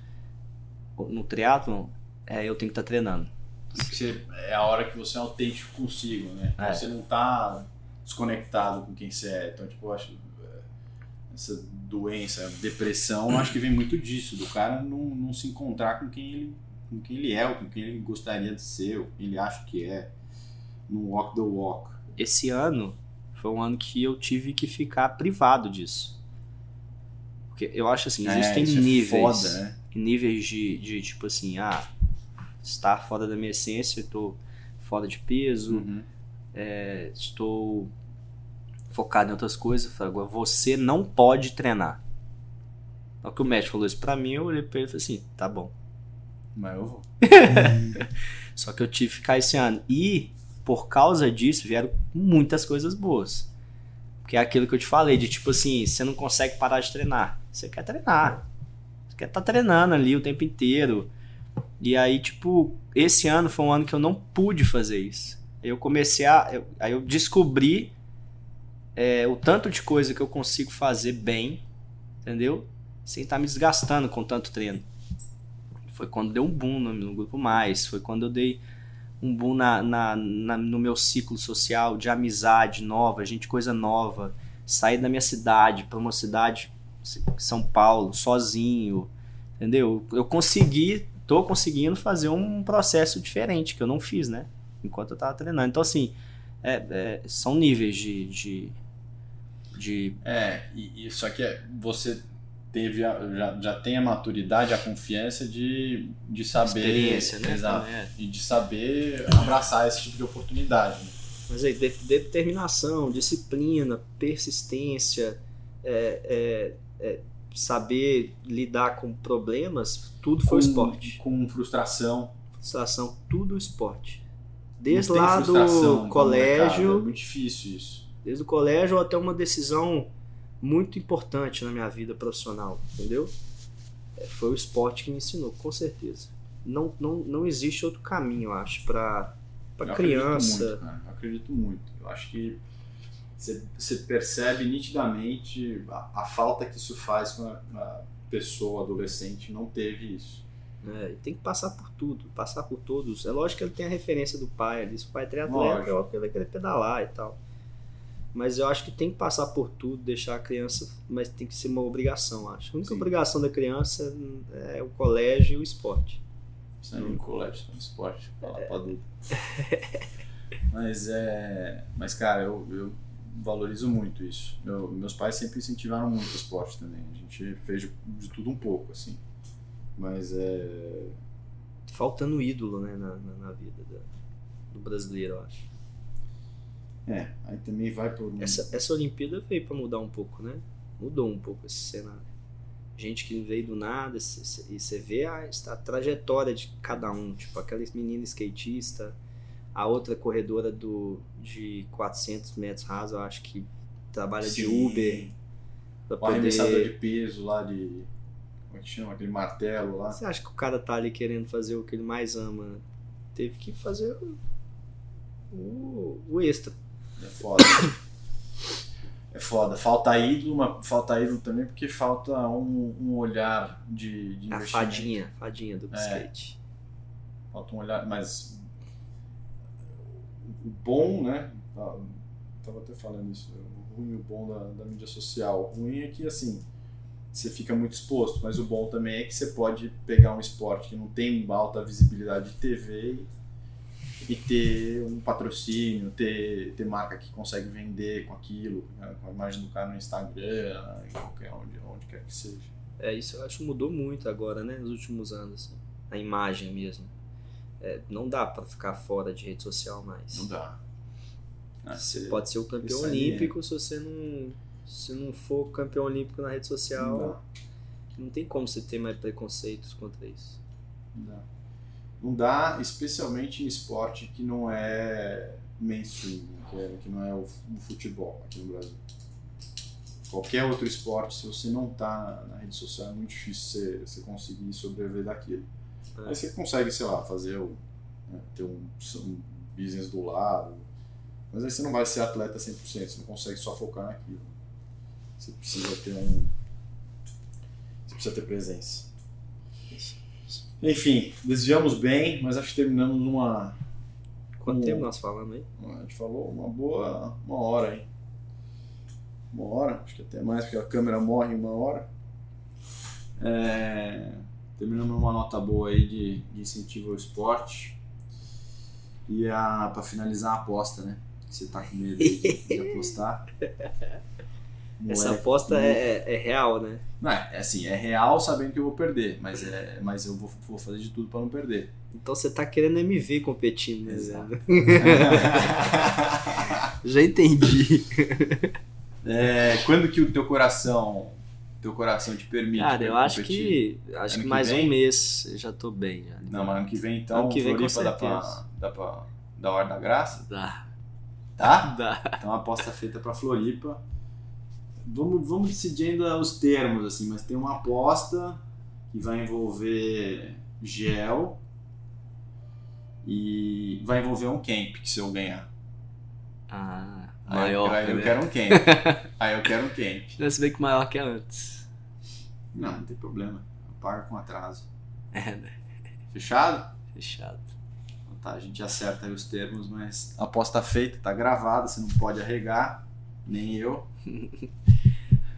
no triatlon, é, eu tenho que estar treinando. Você- é a hora que você é autêntico consigo, né? É. Você não tá desconectado com quem você é. Então, tipo, eu acho é, essa doença, depressão, eu acho que vem muito disso, do cara não, não se encontrar com quem ele com quem ele é, ou com quem ele gostaria de ser, ou quem ele acha que é. No walk the walk. Esse ano foi um ano que eu tive que ficar privado disso. Porque eu acho assim, existem É, isso é níveis. foda, né? níveis de, de tipo assim, ah, estar fora da minha essência, tô fora de peso, Uhum. é, estou focado em outras coisas. Agora você não pode treinar. Só que o médico falou isso pra mim, eu olhei pra ele e falei assim, tá bom. Mas eu vou. Só que eu tive que ficar esse ano. E por causa disso vieram muitas coisas boas. Que é aquilo que eu te falei, de tipo assim, você não consegue parar de treinar. Você quer treinar. Você quer estar tá treinando ali o tempo inteiro. E aí, tipo, esse ano foi um ano que eu não pude fazer isso. Eu comecei a. Eu, aí eu descobri é, o tanto de coisa que eu consigo fazer bem, entendeu? Sem estar tá me desgastando com tanto treino. Foi quando deu um boom no, no grupo mais, foi quando eu dei um boom na, na, na, no meu ciclo social de amizade nova, gente, coisa nova. Sair da minha cidade para uma cidade, São Paulo, sozinho, entendeu? Eu consegui, tô conseguindo fazer um processo diferente que eu não fiz, né? Enquanto eu tava treinando. Então, assim, é, é, são níveis de, de, de... É, e, e só que é, você teve a, já, já tem a maturidade, a confiança de, de saber. Experiência, né? Exato. É. E de saber abraçar esse tipo de oportunidade. Né? Mas aí, de, determinação, disciplina, persistência, é, é, é, saber lidar com problemas, tudo foi com, esporte. Com frustração. Frustração, tudo esporte. Desde lá do colégio. É muito difícil isso. Desde o colégio até uma decisão muito importante na minha vida profissional, entendeu? É, foi o esporte que me ensinou, com certeza. Não, não, não existe outro caminho, eu acho, para criança. Acredito muito, Eu acredito muito. Eu acho que você percebe nitidamente a, a, falta que isso faz com a, pessoa adolescente não teve isso. É, tem que passar por tudo, passar por todos. É lógico que ele tem a referência do pai ali. Se o pai é triatleta, é óbvio que ele vai querer pedalar e tal. Mas eu acho que tem que passar por tudo, deixar a criança, mas tem que ser uma obrigação, acho. A única Sim. obrigação da criança é o colégio e o esporte. Isso aí, no colégio, no esporte, falar é... pra adulto. mas é. Mas, cara, eu, eu valorizo muito isso. Meu, meus pais sempre incentivaram muito o esporte também. A gente fez de, de tudo um pouco, assim. Mas é. Faltando ídolo, né, na, na, na vida da, do brasileiro, eu acho. É, aí também vai por essa, essa Olimpíada veio para mudar um pouco, né? Mudou um pouco esse cenário. Gente que veio do nada, e você vê a, a trajetória de cada um. Tipo, aquela menina skatista, a outra corredora do, de 400 metros raso, eu acho que trabalha Sim. de Uber. O poder... arremessador de peso lá de. Como é que chama? Aquele martelo lá. Você acha que o cara tá ali querendo fazer o que ele mais ama? Teve que fazer o, o extra. É foda. é foda. Falta ídolo, mas falta ídolo também porque falta um, um olhar de, de A fadinha, fadinha do é. skate. Falta um olhar, mas o bom, né? Tava até falando isso, o ruim e o bom da, da mídia social. O ruim é que, assim, você fica muito exposto, mas o bom também é que você pode pegar um esporte que não tem alta visibilidade de TV e ter um patrocínio, ter, ter marca que consegue vender com aquilo, né, com a imagem do cara no Instagram, em qualquer onde, onde quer que seja. É, isso eu acho que mudou muito agora, né, nos últimos anos, assim, a imagem mesmo. É, não dá para ficar fora de rede social mais. Não dá. Ah, você pode ser o campeão é olímpico é... se você não se não for campeão olímpico na rede social. Não, não tem como você ter mais preconceitos contra isso. Não dá. Não dá, especialmente em esporte que não é mainstream, que, é, que não é o, o, futebol aqui no Brasil. Qualquer outro esporte, se você não está na, na, rede social, é muito difícil você, você conseguir sobreviver daquilo. É. Aí você consegue, sei lá, fazer o, né, ter um, um business do lado, mas aí você não vai ser atleta 100%, você não consegue só focar naquilo. Você precisa ter um. Você precisa ter presença. Enfim, desviamos bem, mas acho que terminamos uma. Quanto um, tempo nós falamos aí? A gente falou uma boa. uma hora aí. Uma hora, acho que até mais, porque a câmera morre em uma hora. É, terminamos uma nota boa aí de, de incentivo ao esporte. E a, pra finalizar a aposta, né? Você tá com medo de, de apostar. Essa Moleque, aposta é, é- é real, né? Não, é assim, é real sabendo que eu vou perder, mas, é, mas eu vou, vou fazer de tudo pra não perder. Então você tá querendo MV competindo, né? Exato. Já entendi. É, quando que o teu coração, teu coração te permite? Cara, eu acho competir? que. Acho Ano que que mais vem? um mês eu já tô bem. Já. Não, mas ano que vem então, Ano que vem, Floripa dá pra, dá pra dar hora da graça, Dá. tá? Dá. Então a aposta feita pra Floripa. Vamos, vamos decidir ainda os termos, assim, mas tem uma aposta que vai envolver gel e vai envolver um camp, que se eu ganhar. Ah, Aí maior. eu, aí eu né? quero um camp. aí eu quero um camp. Se bem que maior que antes. Não, não tem problema. Eu pago com atraso. É, né? Fechado? Fechado. Então tá, a gente acerta aí os termos, mas a aposta feita, tá gravada, você não pode arregar, nem eu.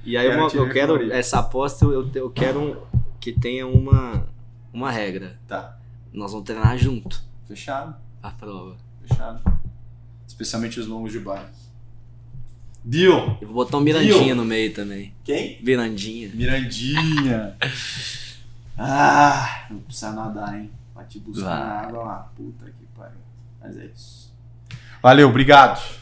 E aí Quero uma- eu quero. Essa aposta eu, eu quero um- que tenha uma, uma regra. Tá, Nós vamos treinar junto fechado, a prova. fechado. Especialmente os longos de bike. Deal! Eu vou botar um Mirandinha no meio também. Quem? Mirandinha. Mirandinha! ah, não precisa nadar, hein? Vai te buscar Vai. na água lá. Puta que pariu. Mas é isso. Valeu, obrigado.